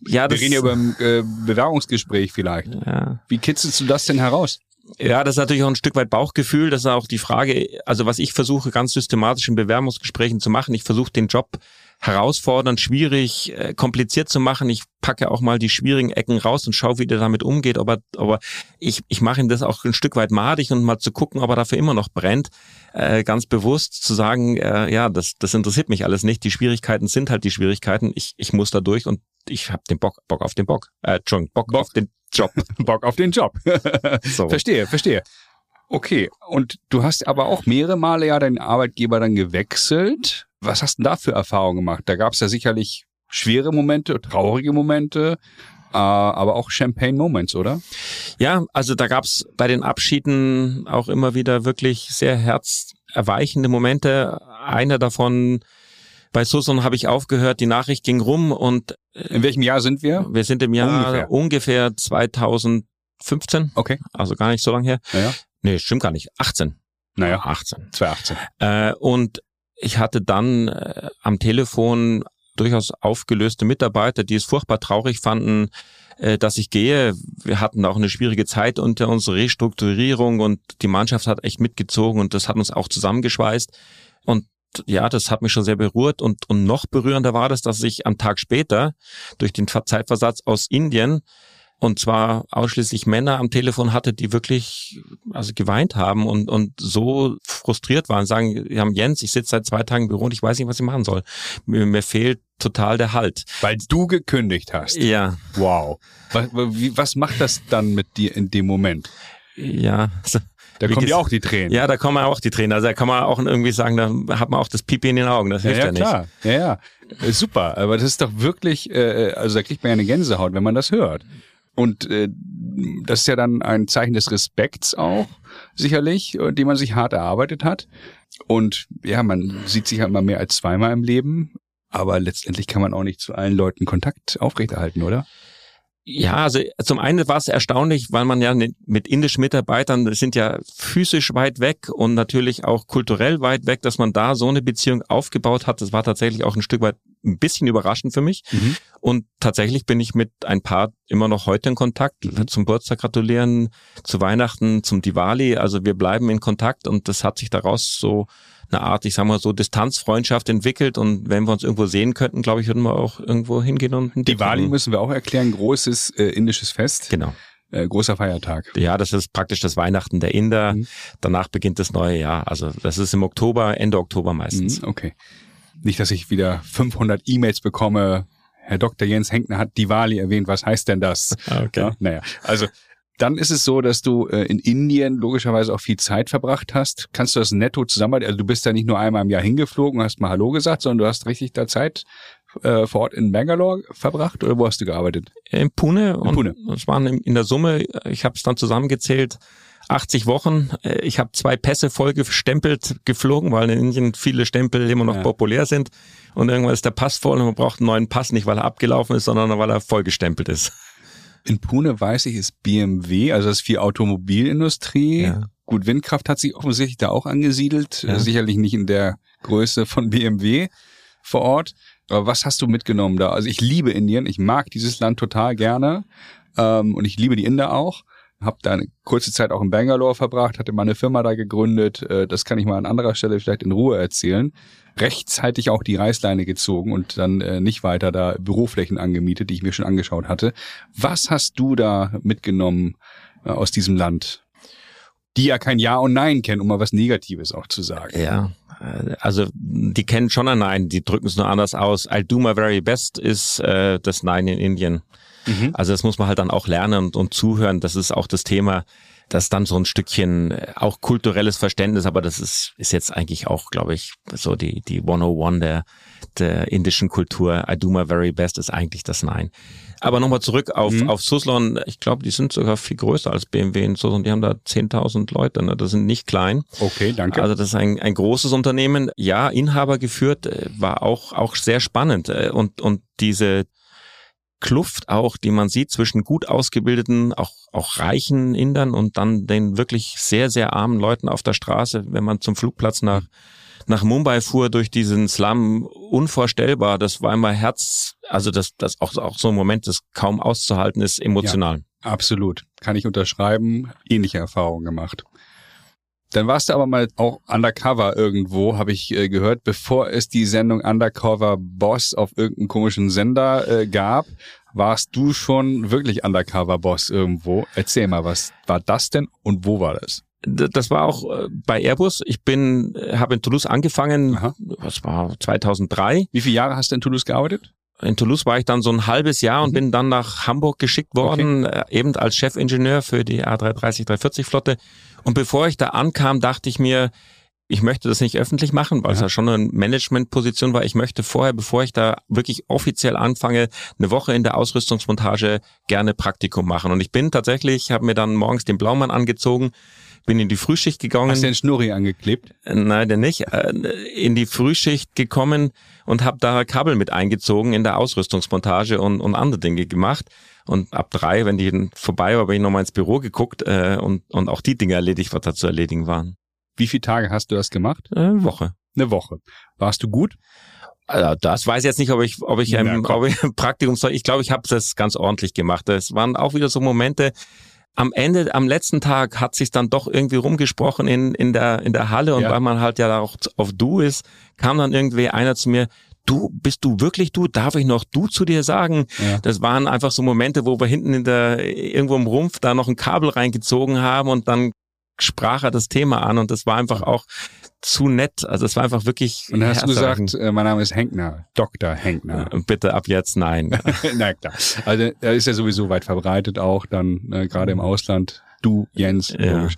Ja, das, Wir reden ja über ein äh, Bewerbungsgespräch vielleicht. Ja. Wie kitzelst du das denn heraus? Ja, das ist natürlich auch ein Stück weit Bauchgefühl. Das ist auch die Frage, also was ich versuche ganz systematisch in Bewerbungsgesprächen zu machen. Ich versuche den Job herausfordernd, schwierig, äh, kompliziert zu machen. Ich packe auch mal die schwierigen Ecken raus und schaue, wie der damit umgeht. Aber, aber ich, ich mache ihm das auch ein Stück weit madig und mal zu gucken, ob er dafür immer noch brennt. Äh, ganz bewusst zu sagen, äh, ja, das, das interessiert mich alles nicht. Die Schwierigkeiten sind halt die Schwierigkeiten. Ich, ich muss da durch und ich habe den Bock, Bock auf den Bock. Äh, Entschuldigung, Bock, Bock auf den Job. Bock auf den Job. so. Verstehe, verstehe. Okay, und du hast aber auch mehrere Male ja deinen Arbeitgeber dann gewechselt. Was hast du da für Erfahrungen gemacht? Da gab es ja sicherlich schwere Momente, traurige Momente, aber auch Champagne-Moments, oder? Ja, also da gab es bei den Abschieden auch immer wieder wirklich sehr herzerweichende Momente. Einer davon bei Susan habe ich aufgehört, die Nachricht ging rum und in welchem Jahr sind wir? Wir sind im Jahr ungefähr, ungefähr 2015. Okay. Also gar nicht so lange her. Naja. Nee, stimmt gar nicht. 18. Naja. 18. 2018. Äh, und ich hatte dann äh, am Telefon durchaus aufgelöste Mitarbeiter, die es furchtbar traurig fanden, äh, dass ich gehe. Wir hatten auch eine schwierige Zeit unter unserer Restrukturierung und die Mannschaft hat echt mitgezogen und das hat uns auch zusammengeschweißt. Und ja, das hat mich schon sehr berührt und, und noch berührender war das, dass ich am Tag später durch den Zeitversatz aus Indien und zwar ausschließlich Männer am Telefon hatte, die wirklich also geweint haben und, und so frustriert waren, sagen, wir haben Jens, ich sitze seit zwei Tagen im Büro und ich weiß nicht, was ich machen soll. Mir, mir fehlt total der Halt. Weil du gekündigt hast. Ja. Wow. Was, was macht das dann mit dir in dem Moment? Ja, also da kommen ja auch die Tränen. Ja, da kommen auch die Tränen. Also da kann man auch irgendwie sagen, da hat man auch das Pipi in den Augen. Das hilft ja, ja, ja klar. nicht. Ja, ja. Super. Aber das ist doch wirklich, äh, also da kriegt man ja eine Gänsehaut, wenn man das hört. Und äh, das ist ja dann ein Zeichen des Respekts auch, sicherlich, äh, den man sich hart erarbeitet hat. Und ja, man sieht sich ja immer mehr als zweimal im Leben. Aber letztendlich kann man auch nicht zu allen Leuten Kontakt aufrechterhalten, oder? Ja, also zum einen war es erstaunlich, weil man ja mit indischen Mitarbeitern sind ja physisch weit weg und natürlich auch kulturell weit weg, dass man da so eine Beziehung aufgebaut hat. Das war tatsächlich auch ein Stück weit ein bisschen überraschend für mich. Mhm. Und tatsächlich bin ich mit ein paar immer noch heute in Kontakt. Mhm. Zum Geburtstag gratulieren, zu Weihnachten, zum Diwali. Also wir bleiben in Kontakt und das hat sich daraus so eine Art, ich sag mal so, Distanzfreundschaft entwickelt und wenn wir uns irgendwo sehen könnten, glaube ich, würden wir auch irgendwo hingehen und Diwali müssen wir auch erklären, großes äh, indisches Fest. Genau. Äh, großer Feiertag. Ja, das ist praktisch das Weihnachten der Inder. Mhm. Danach beginnt das neue Jahr. Also das ist im Oktober, Ende Oktober meistens. Mhm, okay. Nicht, dass ich wieder 500 E-Mails bekomme. Herr Dr. Jens Henkner hat Diwali erwähnt. Was heißt denn das? Okay. Ja, naja, also dann ist es so, dass du äh, in Indien logischerweise auch viel Zeit verbracht hast. Kannst du das netto zusammen, also du bist da nicht nur einmal im Jahr hingeflogen und hast mal Hallo gesagt, sondern du hast richtig da Zeit äh, vor Ort in Bangalore verbracht oder wo hast du gearbeitet? In Pune. In Pune. Es waren in der Summe, ich habe es dann zusammengezählt, 80 Wochen. Äh, ich habe zwei Pässe voll gestempelt geflogen, weil in Indien viele Stempel immer noch ja. populär sind. Und irgendwann ist der Pass voll und man braucht einen neuen Pass, nicht weil er abgelaufen ist, sondern weil er voll gestempelt ist. In Pune weiß ich, ist BMW, also das ist viel Automobilindustrie. Ja. Gut, Windkraft hat sich offensichtlich da auch angesiedelt. Ja. Sicherlich nicht in der Größe von BMW vor Ort. Aber was hast du mitgenommen da? Also ich liebe Indien, ich mag dieses Land total gerne ähm, und ich liebe die Inder auch. Hab da eine kurze Zeit auch in Bangalore verbracht, hatte mal eine Firma da gegründet. Äh, das kann ich mal an anderer Stelle vielleicht in Ruhe erzählen rechtzeitig auch die Reißleine gezogen und dann äh, nicht weiter da Büroflächen angemietet, die ich mir schon angeschaut hatte. Was hast du da mitgenommen äh, aus diesem Land? die ja kein Ja und Nein kennen, um mal was Negatives auch zu sagen. Ja, also die kennen schon ein Nein, die drücken es nur anders aus. I'll do my very best ist äh, das Nein in Indien. Mhm. Also das muss man halt dann auch lernen und, und zuhören. Das ist auch das Thema, das dann so ein Stückchen äh, auch kulturelles Verständnis, aber das ist, ist jetzt eigentlich auch, glaube ich, so die, die 101 der, der indischen Kultur. I do my very best ist eigentlich das Nein. Aber nochmal zurück auf, mhm. auf Suslon. Ich glaube, die sind sogar viel größer als BMW in Suslon. Die haben da 10.000 Leute. Ne? Das sind nicht klein. Okay, danke. Also das ist ein, ein großes Unternehmen. Ja, Inhaber geführt, äh, war auch, auch sehr spannend. Äh, und, und diese, Kluft auch, die man sieht zwischen gut ausgebildeten, auch, auch reichen Indern und dann den wirklich sehr, sehr armen Leuten auf der Straße, wenn man zum Flugplatz nach, nach Mumbai fuhr durch diesen Slum, unvorstellbar. Das war immer Herz, also das, das auch, auch so ein Moment, das kaum auszuhalten ist, emotional. Ja, absolut. Kann ich unterschreiben. Ähnliche Erfahrungen gemacht. Dann warst du aber mal auch undercover irgendwo, habe ich äh, gehört, bevor es die Sendung Undercover Boss auf irgendeinem komischen Sender äh, gab, warst du schon wirklich Undercover Boss irgendwo. Erzähl mal, was war das denn und wo war das? Das war auch äh, bei Airbus. Ich bin, habe in Toulouse angefangen. Aha. Das war 2003. Wie viele Jahre hast du in Toulouse gearbeitet? In Toulouse war ich dann so ein halbes Jahr und mhm. bin dann nach Hamburg geschickt worden, okay. Äh, eben als Chefingenieur für die A330, 340 Flotte. Und bevor ich da ankam, dachte ich mir, ich möchte das nicht öffentlich machen, weil ja. es ja schon eine Managementposition war. Ich möchte vorher, bevor ich da wirklich offiziell anfange, eine Woche in der Ausrüstungsmontage gerne Praktikum machen. Und ich bin tatsächlich, habe mir dann morgens den Blaumann angezogen, bin in die Frühschicht gegangen. Hast du den Schnurri angeklebt? Nein, der nicht. Äh, in die Frühschicht gekommen und habe da Kabel mit eingezogen in der Ausrüstungsmontage und, und andere Dinge gemacht. Und ab drei, wenn die vorbei war, bin ich nochmal ins Büro geguckt äh, und, und auch die Dinge erledigt, was da zu erledigen waren. Wie viele Tage hast du das gemacht? Äh, eine Woche. Eine Woche. Warst du gut? Also das weiß ich jetzt nicht, ob ich, ob ich, ein, ob ich ein Praktikum soll. Ich glaube, ich habe das ganz ordentlich gemacht. Es waren auch wieder so Momente, am Ende, am letzten Tag hat sich dann doch irgendwie rumgesprochen in, in der, in der Halle und ja. weil man halt ja auch auf Du ist, kam dann irgendwie einer zu mir, du, bist du wirklich du? Darf ich noch du zu dir sagen? Ja. Das waren einfach so Momente, wo wir hinten in der, irgendwo im Rumpf da noch ein Kabel reingezogen haben und dann sprach er das Thema an und das war einfach auch zu nett. Also es war einfach wirklich. Und dann hast du gesagt, äh, mein Name ist Henkner, Dr. Henkner. Äh, bitte ab jetzt nein. Na klar. Also er ist ja sowieso weit verbreitet auch dann, äh, gerade im Ausland. Du, Jens, ja.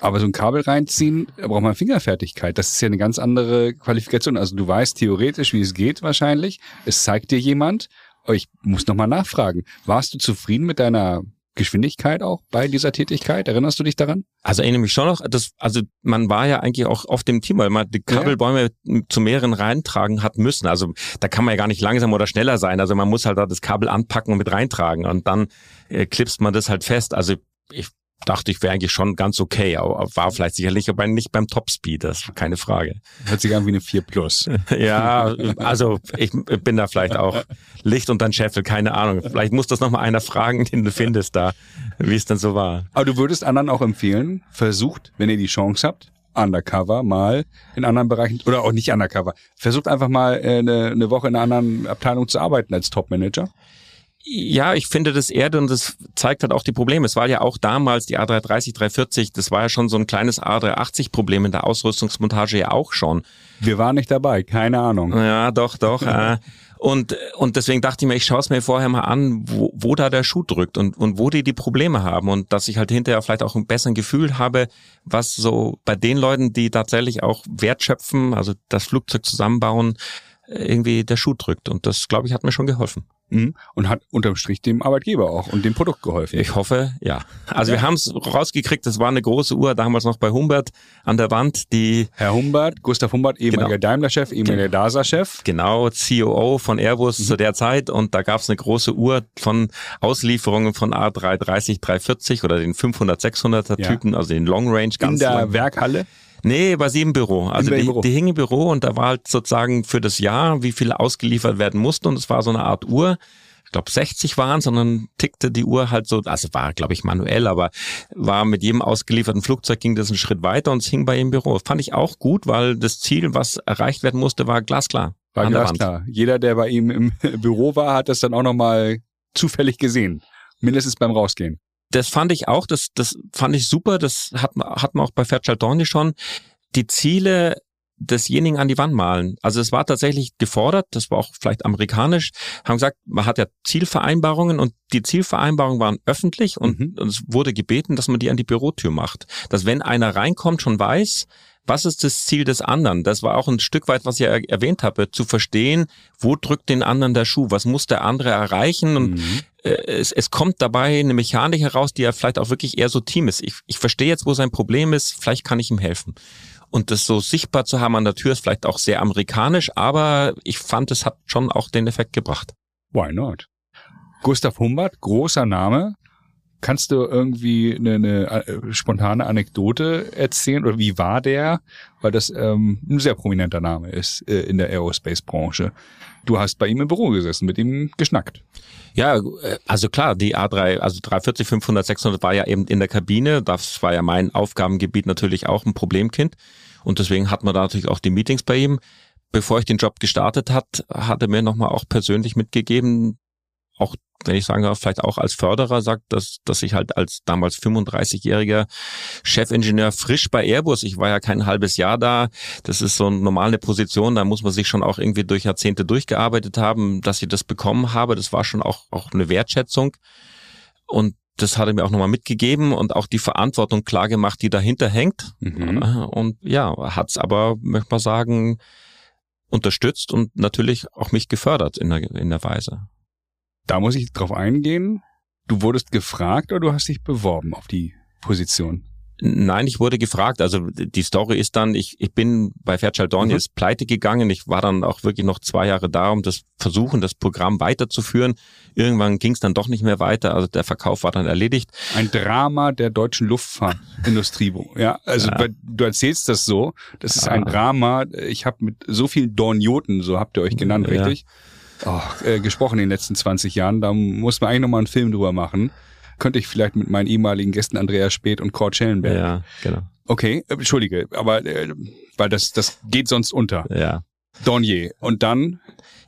Aber so ein Kabel reinziehen, da braucht man Fingerfertigkeit. Das ist ja eine ganz andere Qualifikation. Also du weißt theoretisch, wie es geht wahrscheinlich. Es zeigt dir jemand. Ich muss nochmal nachfragen. Warst du zufrieden mit deiner Geschwindigkeit auch bei dieser Tätigkeit? Erinnerst du dich daran? Also erinnere mich schon noch, das, also man war ja eigentlich auch oft im Team, weil man die Kabelbäume ja. zu mehreren reintragen hat müssen. Also da kann man ja gar nicht langsam oder schneller sein. Also man muss halt da das Kabel anpacken und mit reintragen und dann äh, klipst man das halt fest. Also ich dachte ich, wäre eigentlich schon ganz okay. Aber war vielleicht sicherlich, aber nicht beim Topspeed, das ist keine Frage. Hört sich an wie eine 4 Plus. ja, also ich bin da vielleicht auch Licht und dann Scheffel, keine Ahnung. Vielleicht muss das nochmal einer fragen, den du findest da, wie es denn so war. Aber du würdest anderen auch empfehlen, versucht, wenn ihr die Chance habt, undercover mal in anderen Bereichen oder auch nicht undercover. Versucht einfach mal äh, eine, eine Woche in einer anderen Abteilung zu arbeiten als Topmanager. Ja, ich finde das Erde und das zeigt halt auch die Probleme. Es war ja auch damals die A330, 340, das war ja schon so ein kleines A380-Problem in der Ausrüstungsmontage ja auch schon. Wir waren nicht dabei, keine Ahnung. Ja, doch, doch. äh, und, und deswegen dachte ich mir, ich schaue es mir vorher mal an, wo, wo da der Schuh drückt und, und wo die die Probleme haben und dass ich halt hinterher vielleicht auch ein besseres Gefühl habe, was so bei den Leuten, die tatsächlich auch Wert schöpfen, also das Flugzeug zusammenbauen, irgendwie der Schuh drückt. Und das, glaube ich, hat mir schon geholfen. Mhm. Und hat unterm Strich dem Arbeitgeber auch und dem Produkt geholfen. Ich hoffe, ja. Also ja. wir haben es rausgekriegt, das war eine große Uhr, damals noch bei Humbert an der Wand, die... Herr Humbert, Gustav Humbert, ehemaliger genau. Daimler-Chef, ehemaliger DASA-Chef. Genau, COO von Airbus mhm. zu der Zeit und da gab es eine große Uhr von Auslieferungen von A330, 340 oder den 500, 600er ja. Typen, also den Long Range. Ganz In der lang. Werkhalle? Nee, bei sie im Büro. Also die, Büro. die hing im Büro und da war halt sozusagen für das Jahr, wie viel ausgeliefert werden musste und es war so eine Art Uhr. Ich glaube 60 waren, sondern tickte die Uhr halt so, also war glaube ich manuell, aber war mit jedem ausgelieferten Flugzeug ging das einen Schritt weiter und es hing bei ihm im Büro. Fand ich auch gut, weil das Ziel, was erreicht werden musste, war glasklar. War glasklar. Jeder, der bei ihm im Büro war, hat das dann auch nochmal zufällig gesehen. Mindestens beim Rausgehen. Das fand ich auch, das, das fand ich super, das hat, hat man auch bei Fairchild Dorney schon. Die Ziele desjenigen an die Wand malen. Also es war tatsächlich gefordert, das war auch vielleicht amerikanisch, haben gesagt, man hat ja Zielvereinbarungen und die Zielvereinbarungen waren öffentlich und, mhm. und es wurde gebeten, dass man die an die Bürotür macht. Dass wenn einer reinkommt, schon weiß, was ist das Ziel des anderen? Das war auch ein Stück weit, was ich erwähnt habe, zu verstehen, wo drückt den anderen der Schuh, was muss der andere erreichen und mhm. äh, es, es kommt dabei eine Mechanik heraus, die ja vielleicht auch wirklich eher so Team ist. Ich, ich verstehe jetzt, wo sein Problem ist, vielleicht kann ich ihm helfen. Und das so sichtbar zu haben an der Tür ist vielleicht auch sehr amerikanisch, aber ich fand, es hat schon auch den Effekt gebracht. Why not? Gustav Humbert, großer Name, Kannst du irgendwie eine, eine äh, spontane Anekdote erzählen oder wie war der? Weil das ähm, ein sehr prominenter Name ist äh, in der Aerospace-Branche. Du hast bei ihm im Büro gesessen, mit ihm geschnackt. Ja, äh, also klar, die A3, also 340, 500, 600 war ja eben in der Kabine. Das war ja mein Aufgabengebiet natürlich auch ein Problemkind. Und deswegen hat man da natürlich auch die Meetings bei ihm. Bevor ich den Job gestartet hat, hat er mir nochmal auch persönlich mitgegeben, auch wenn ich sagen darf, vielleicht auch als Förderer sagt, dass, dass ich halt als damals 35-jähriger Chefingenieur frisch bei Airbus, ich war ja kein halbes Jahr da, das ist so eine normale Position, da muss man sich schon auch irgendwie durch Jahrzehnte durchgearbeitet haben, dass ich das bekommen habe, das war schon auch, auch eine Wertschätzung und das hat er mir auch nochmal mitgegeben und auch die Verantwortung klar gemacht, die dahinter hängt. Mhm. Und ja, hat's aber, möchte man sagen, unterstützt und natürlich auch mich gefördert in der, in der Weise. Da muss ich drauf eingehen. Du wurdest gefragt oder du hast dich beworben auf die Position? Nein, ich wurde gefragt. Also die Story ist dann, ich, ich bin bei Fairchild Dorn mhm. ist pleite gegangen. Ich war dann auch wirklich noch zwei Jahre da, um das versuchen, das Programm weiterzuführen. Irgendwann ging es dann doch nicht mehr weiter. Also der Verkauf war dann erledigt. Ein Drama der deutschen Luftfahrtindustrie. ja, also ja. du erzählst das so. Das ist ein Drama. Ich habe mit so vielen Dornioten, so habt ihr euch genannt, ja. richtig? Oh, äh, gesprochen in den letzten 20 Jahren. Da muss man eigentlich nochmal einen Film drüber machen. Könnte ich vielleicht mit meinen ehemaligen Gästen Andreas Speth und Kurt Schellenberg. Ja, genau. Okay, äh, entschuldige, aber äh, weil das, das geht sonst unter. Ja. Dornier. Und dann?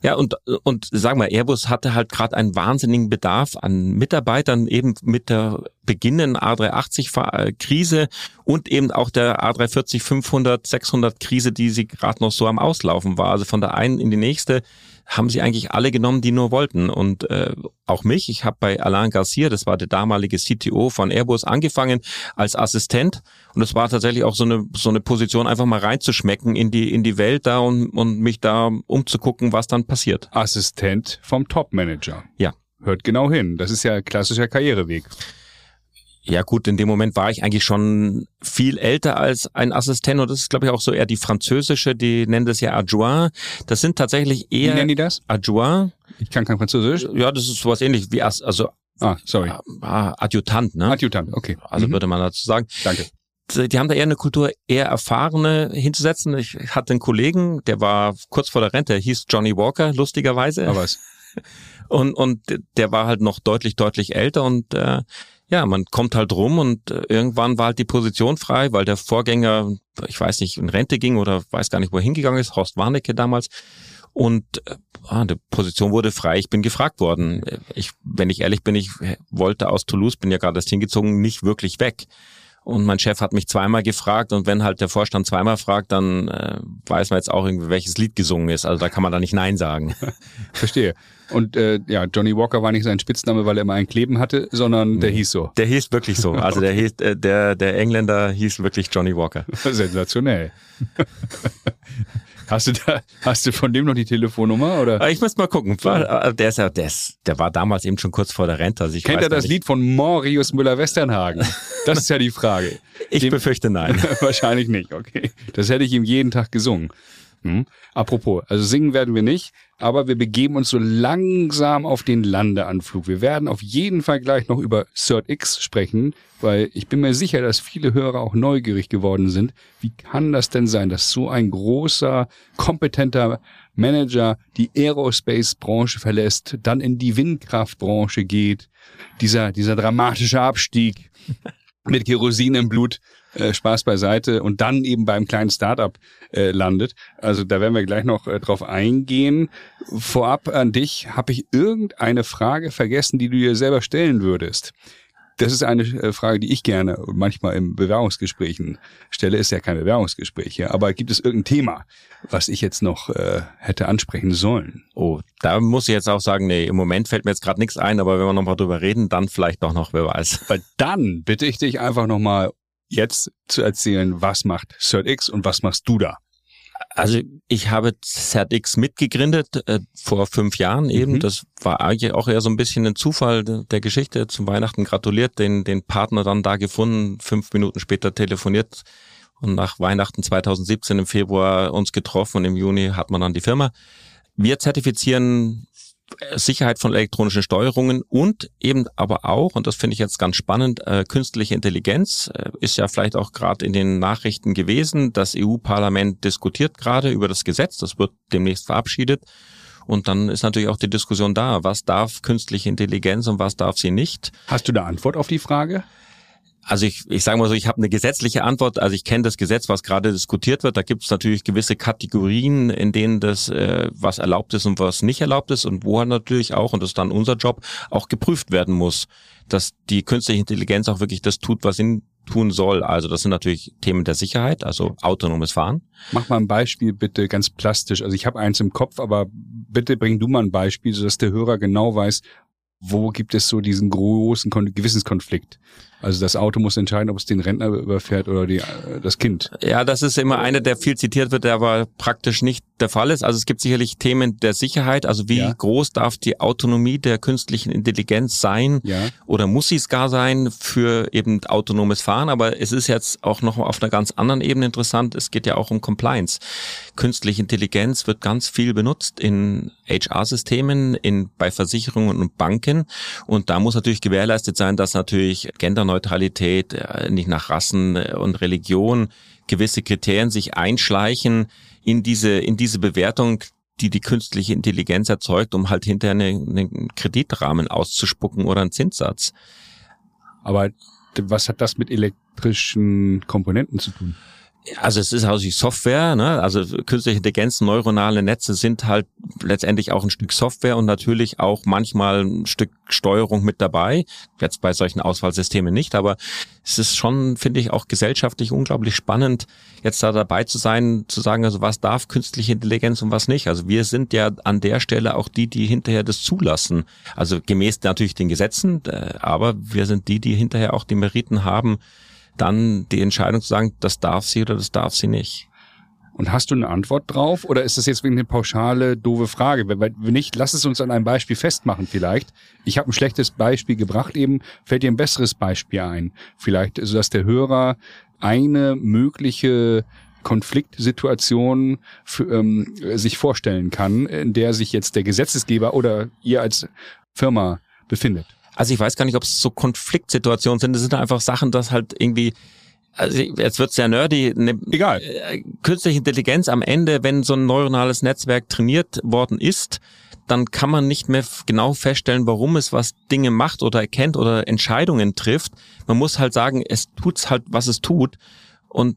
Ja, und, und sag mal, Airbus hatte halt gerade einen wahnsinnigen Bedarf an Mitarbeitern, eben mit der beginnenden A380-Krise und eben auch der A340, 500, 600 Krise, die sie gerade noch so am Auslaufen war. Also von der einen in die nächste haben sie eigentlich alle genommen, die nur wollten. Und äh, auch mich, ich habe bei Alain Garcia, das war der damalige CTO von Airbus, angefangen als Assistent. Und es war tatsächlich auch so eine, so eine Position, einfach mal reinzuschmecken in die, in die Welt da und, und mich da umzugucken, was dann passiert. Assistent vom Top-Manager. Ja. Hört genau hin. Das ist ja klassischer Karriereweg. Ja gut, in dem Moment war ich eigentlich schon viel älter als ein Assistent und das ist glaube ich auch so eher die französische, die nennen das ja Adjoint. Das sind tatsächlich eher... Wie nennen die das? Adjoint. Ich kann kein Französisch. Ja, das ist sowas ähnlich wie, also... Ah, sorry. Ah, Adjutant, ne? Adjutant, okay. Also mhm. würde man dazu sagen. Danke. Die haben da eher eine Kultur, eher Erfahrene hinzusetzen. Ich hatte einen Kollegen, der war kurz vor der Rente, der hieß Johnny Walker, lustigerweise. Aber was? Und, und der war halt noch deutlich, deutlich älter und äh, ja, man kommt halt rum und äh, irgendwann war halt die Position frei, weil der Vorgänger, ich weiß nicht, in Rente ging oder weiß gar nicht, wo er hingegangen ist, Horst Warnecke damals. Und äh, ah, die Position wurde frei, ich bin gefragt worden. Ich, wenn ich ehrlich bin, ich wollte aus Toulouse, bin ja gerade erst hingezogen, nicht wirklich weg. Und mein Chef hat mich zweimal gefragt und wenn halt der Vorstand zweimal fragt, dann äh, weiß man jetzt auch irgendwie, welches Lied gesungen ist. Also da kann man da nicht Nein sagen. Verstehe. Und äh, ja, Johnny Walker war nicht sein Spitzname, weil er immer ein Kleben hatte, sondern der hieß so. Der hieß wirklich so. Also der hieß, äh, der, der Engländer hieß wirklich Johnny Walker. Sensationell. Hast du da, hast du von dem noch die Telefonnummer oder? Ich muss mal gucken. Äh, der ist ja, der, ist, der war damals eben schon kurz vor der Rente. Also ich Kennt er das Lied von Morius Müller-Westernhagen? Das ist ja die Frage. ich dem, befürchte nein. wahrscheinlich nicht, okay. Das hätte ich ihm jeden Tag gesungen. Hm. Apropos, also singen werden wir nicht, aber wir begeben uns so langsam auf den Landeanflug. Wir werden auf jeden Fall gleich noch über Cert X sprechen, weil ich bin mir sicher, dass viele Hörer auch neugierig geworden sind. Wie kann das denn sein, dass so ein großer, kompetenter Manager die Aerospace-Branche verlässt, dann in die Windkraftbranche geht, dieser, dieser dramatische Abstieg mit Kerosin im Blut äh, Spaß beiseite und dann eben beim kleinen Startup äh, landet. Also da werden wir gleich noch äh, drauf eingehen. Vorab an dich, habe ich irgendeine Frage vergessen, die du dir selber stellen würdest? Das ist eine äh, Frage, die ich gerne und manchmal in Bewerbungsgesprächen stelle. Ist ja kein Bewerbungsgespräch hier, aber gibt es irgendein Thema, was ich jetzt noch äh, hätte ansprechen sollen? Oh, da muss ich jetzt auch sagen, nee, im Moment fällt mir jetzt gerade nichts ein, aber wenn wir nochmal drüber reden, dann vielleicht doch noch, wer weiß. Weil dann bitte ich dich einfach nochmal jetzt zu erzählen, was macht CertX und was machst du da? Also ich habe ZX mitgegründet äh, vor fünf Jahren eben. Mhm. Das war eigentlich auch eher so ein bisschen ein Zufall der Geschichte. Zum Weihnachten gratuliert, den, den Partner dann da gefunden, fünf Minuten später telefoniert und nach Weihnachten 2017 im Februar uns getroffen und im Juni hat man dann die Firma. Wir zertifizieren Sicherheit von elektronischen Steuerungen und eben aber auch, und das finde ich jetzt ganz spannend, äh, künstliche Intelligenz äh, ist ja vielleicht auch gerade in den Nachrichten gewesen. Das EU-Parlament diskutiert gerade über das Gesetz, das wird demnächst verabschiedet. Und dann ist natürlich auch die Diskussion da, was darf künstliche Intelligenz und was darf sie nicht. Hast du da Antwort auf die Frage? Also ich, ich sage mal so, ich habe eine gesetzliche Antwort. Also ich kenne das Gesetz, was gerade diskutiert wird. Da gibt es natürlich gewisse Kategorien, in denen das, äh, was erlaubt ist und was nicht erlaubt ist und wo natürlich auch, und das ist dann unser Job, auch geprüft werden muss, dass die künstliche Intelligenz auch wirklich das tut, was sie tun soll. Also das sind natürlich Themen der Sicherheit, also autonomes Fahren. Mach mal ein Beispiel bitte ganz plastisch. Also ich habe eins im Kopf, aber bitte bring du mal ein Beispiel, sodass der Hörer genau weiß, wo gibt es so diesen großen Kon Gewissenskonflikt? Also das Auto muss entscheiden, ob es den Rentner überfährt oder die, äh, das Kind. Ja, das ist immer eine, der viel zitiert wird, der aber praktisch nicht der Fall ist. Also es gibt sicherlich Themen der Sicherheit. Also wie ja. groß darf die Autonomie der künstlichen Intelligenz sein ja. oder muss sie es gar sein für eben autonomes Fahren? Aber es ist jetzt auch noch auf einer ganz anderen Ebene interessant. Es geht ja auch um Compliance. Künstliche Intelligenz wird ganz viel benutzt in HR-Systemen, in bei Versicherungen und Banken. Und da muss natürlich gewährleistet sein, dass natürlich Gender Neutralität, äh, nicht nach Rassen äh, und Religion, gewisse Kriterien sich einschleichen in diese, in diese Bewertung, die die künstliche Intelligenz erzeugt, um halt hinterher einen, einen Kreditrahmen auszuspucken oder einen Zinssatz. Aber was hat das mit elektrischen Komponenten zu tun? Also es ist also die Software, ne? also künstliche Intelligenz, neuronale Netze sind halt letztendlich auch ein Stück Software und natürlich auch manchmal ein Stück Steuerung mit dabei. Jetzt bei solchen Auswahlsystemen nicht, aber es ist schon, finde ich, auch gesellschaftlich unglaublich spannend, jetzt da dabei zu sein, zu sagen, also was darf künstliche Intelligenz und was nicht. Also wir sind ja an der Stelle auch die, die hinterher das zulassen. Also gemäß natürlich den Gesetzen, äh, aber wir sind die, die hinterher auch die Meriten haben, dann die Entscheidung zu sagen, das darf sie oder das darf sie nicht. Und hast du eine Antwort drauf? Oder ist das jetzt wegen eine pauschale, doofe Frage? Wenn nicht, lass es uns an einem Beispiel festmachen vielleicht. Ich habe ein schlechtes Beispiel gebracht, eben fällt dir ein besseres Beispiel ein. Vielleicht, sodass der Hörer eine mögliche Konfliktsituation für, ähm, sich vorstellen kann, in der sich jetzt der Gesetzesgeber oder ihr als Firma befindet. Also ich weiß gar nicht, ob es so Konfliktsituationen sind. Das sind einfach Sachen, dass halt irgendwie also jetzt wird's ja nerdy. Ne, Egal. Äh, künstliche Intelligenz am Ende, wenn so ein neuronales Netzwerk trainiert worden ist, dann kann man nicht mehr genau feststellen, warum es was Dinge macht oder erkennt oder Entscheidungen trifft. Man muss halt sagen, es tut's halt, was es tut. Und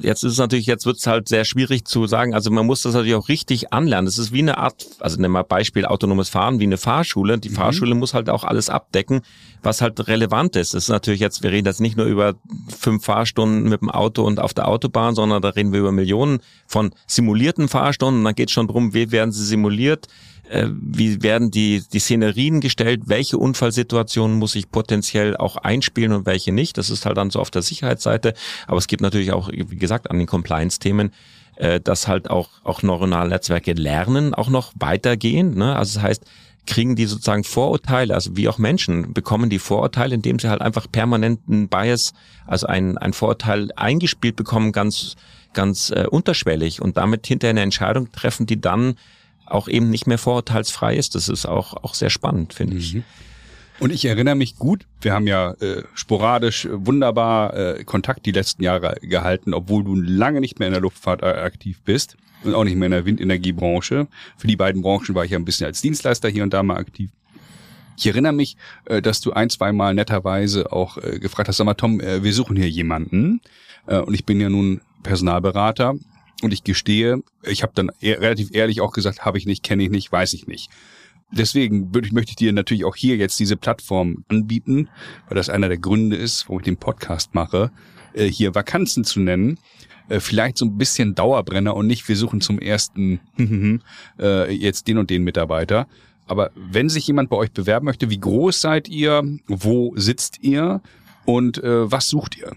jetzt ist es natürlich, jetzt wird es halt sehr schwierig zu sagen, also man muss das natürlich auch richtig anlernen. Das ist wie eine Art, also nehmen wir Beispiel autonomes Fahren, wie eine Fahrschule. Die mhm. Fahrschule muss halt auch alles abdecken, was halt relevant ist. Das ist natürlich jetzt, wir reden jetzt nicht nur über fünf Fahrstunden mit dem Auto und auf der Autobahn, sondern da reden wir über Millionen von simulierten Fahrstunden. Und dann geht es schon drum, wie werden sie simuliert, äh, wie werden die, die Szenerien gestellt, welche Unfallsituationen muss ich potenziell auch einspielen und welche nicht. Das ist halt dann so auf der Sicherheitsseite. Aber es gibt natürlich auch, wie gesagt, an den Compliance-Themen, äh, dass halt auch, auch neuronale Netzwerke lernen, auch noch weitergehen. Ne? Also das heißt, kriegen die sozusagen Vorurteile, also wie auch Menschen, bekommen die Vorurteile, indem sie halt einfach permanenten Bias, also ein, ein Vorurteil eingespielt bekommen, ganz, ganz äh, unterschwellig und damit hinterher eine Entscheidung treffen, die dann auch eben nicht mehr vorurteilsfrei ist. Das ist auch, auch sehr spannend, finde ich. Mhm. Und ich erinnere mich gut, wir haben ja äh, sporadisch äh, wunderbar äh, Kontakt die letzten Jahre gehalten, obwohl du lange nicht mehr in der Luftfahrt äh, aktiv bist und auch nicht mehr in der Windenergiebranche. Für die beiden Branchen war ich ja ein bisschen als Dienstleister hier und da mal aktiv. Ich erinnere mich, äh, dass du ein, zwei Mal netterweise auch äh, gefragt hast, sag mal, Tom, äh, wir suchen hier jemanden. Äh, und ich bin ja nun Personalberater und ich gestehe, ich habe dann eher, relativ ehrlich auch gesagt, habe ich nicht, kenne ich nicht, weiß ich nicht. deswegen würde möchte ich dir natürlich auch hier jetzt diese Plattform anbieten, weil das einer der Gründe ist, wo ich den Podcast mache, äh, hier Vakanzen zu nennen. Äh, vielleicht so ein bisschen Dauerbrenner und nicht, wir suchen zum ersten äh, jetzt den und den Mitarbeiter. Aber wenn sich jemand bei euch bewerben möchte, wie groß seid ihr? Wo sitzt ihr? Und äh, was sucht ihr?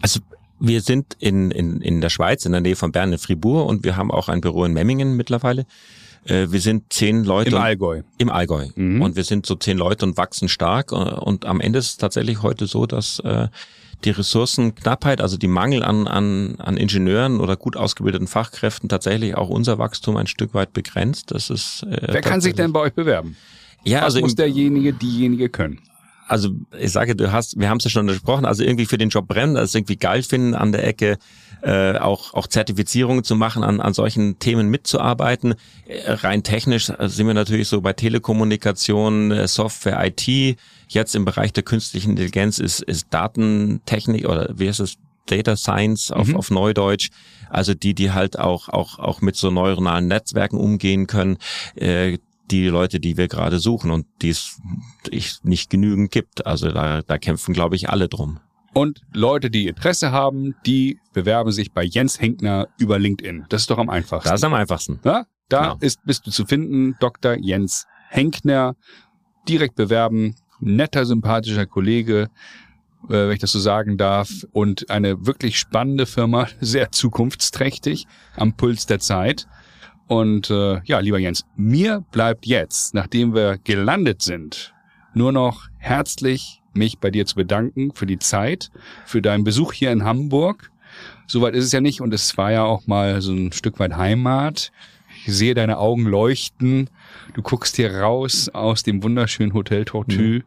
Also wir sind in, in, in der Schweiz, in der Nähe von Bern in Fribourg und wir haben auch ein Büro in Memmingen mittlerweile. Äh, wir sind zehn Leute. Im Allgäu. Im Allgäu. Mhm. Und wir sind so zehn Leute und wachsen stark. Äh, und am Ende ist es tatsächlich heute so, dass äh, die Ressourcenknappheit, also die Mangel an, an, an Ingenieuren oder gut ausgebildeten Fachkräften tatsächlich auch unser Wachstum ein Stück weit begrenzt. Das ist, äh, Wer kann sich denn bei euch bewerben? Ja, Was also muss derjenige, diejenige können? Also ich sage, du hast, wir haben es ja schon gesprochen, also irgendwie für den Job brennen, das irgendwie geil finden, an der Ecke äh, auch, auch Zertifizierungen zu machen, an, an solchen Themen mitzuarbeiten. Äh, rein technisch sind wir natürlich so bei Telekommunikation, äh, Software, IT. Jetzt im Bereich der künstlichen Intelligenz ist, ist Datentechnik oder wie heißt es? Data Science auf, mhm. auf Neudeutsch. Also die, die halt auch, auch, auch mit so neuronalen Netzwerken umgehen können. Äh, die Leute, die wir gerade suchen und die es nicht genügend gibt. Also da, da kämpfen, glaube ich, alle drum. Und Leute, die Interesse haben, die bewerben sich bei Jens Henkner über LinkedIn. Das ist doch am einfachsten. Das ist am einfachsten. Ja? Da genau. ist, bist du zu finden, Dr. Jens Henkner. Direkt bewerben. Netter, sympathischer Kollege, äh, wenn ich das so sagen darf. Und eine wirklich spannende Firma, sehr zukunftsträchtig, am Puls der Zeit. Und äh, ja, lieber Jens, mir bleibt jetzt, nachdem wir gelandet sind, nur noch herzlich mich bei dir zu bedanken für die Zeit, für deinen Besuch hier in Hamburg. Soweit ist es ja nicht und es war ja auch mal so ein Stück weit Heimat. Ich sehe deine Augen leuchten. Du guckst hier raus aus dem wunderschönen Hotel Tortue. Mhm.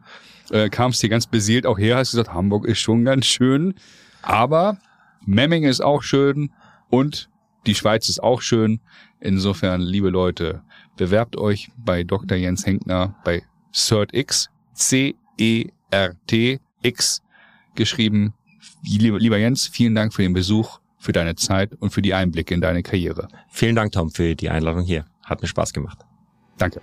Äh, kamst hier ganz beseelt auch her, hast gesagt, Hamburg ist schon ganz schön. Aber Memming ist auch schön und die Schweiz ist auch schön. Insofern, liebe Leute, bewerbt euch bei Dr. Jens Henkner bei CertX, C-E-R-T-X geschrieben. Lieber, lieber Jens, vielen Dank für den Besuch, für deine Zeit und für die Einblicke in deine Karriere. Vielen Dank, Tom, für die Einladung hier. Hat mir Spaß gemacht. Danke.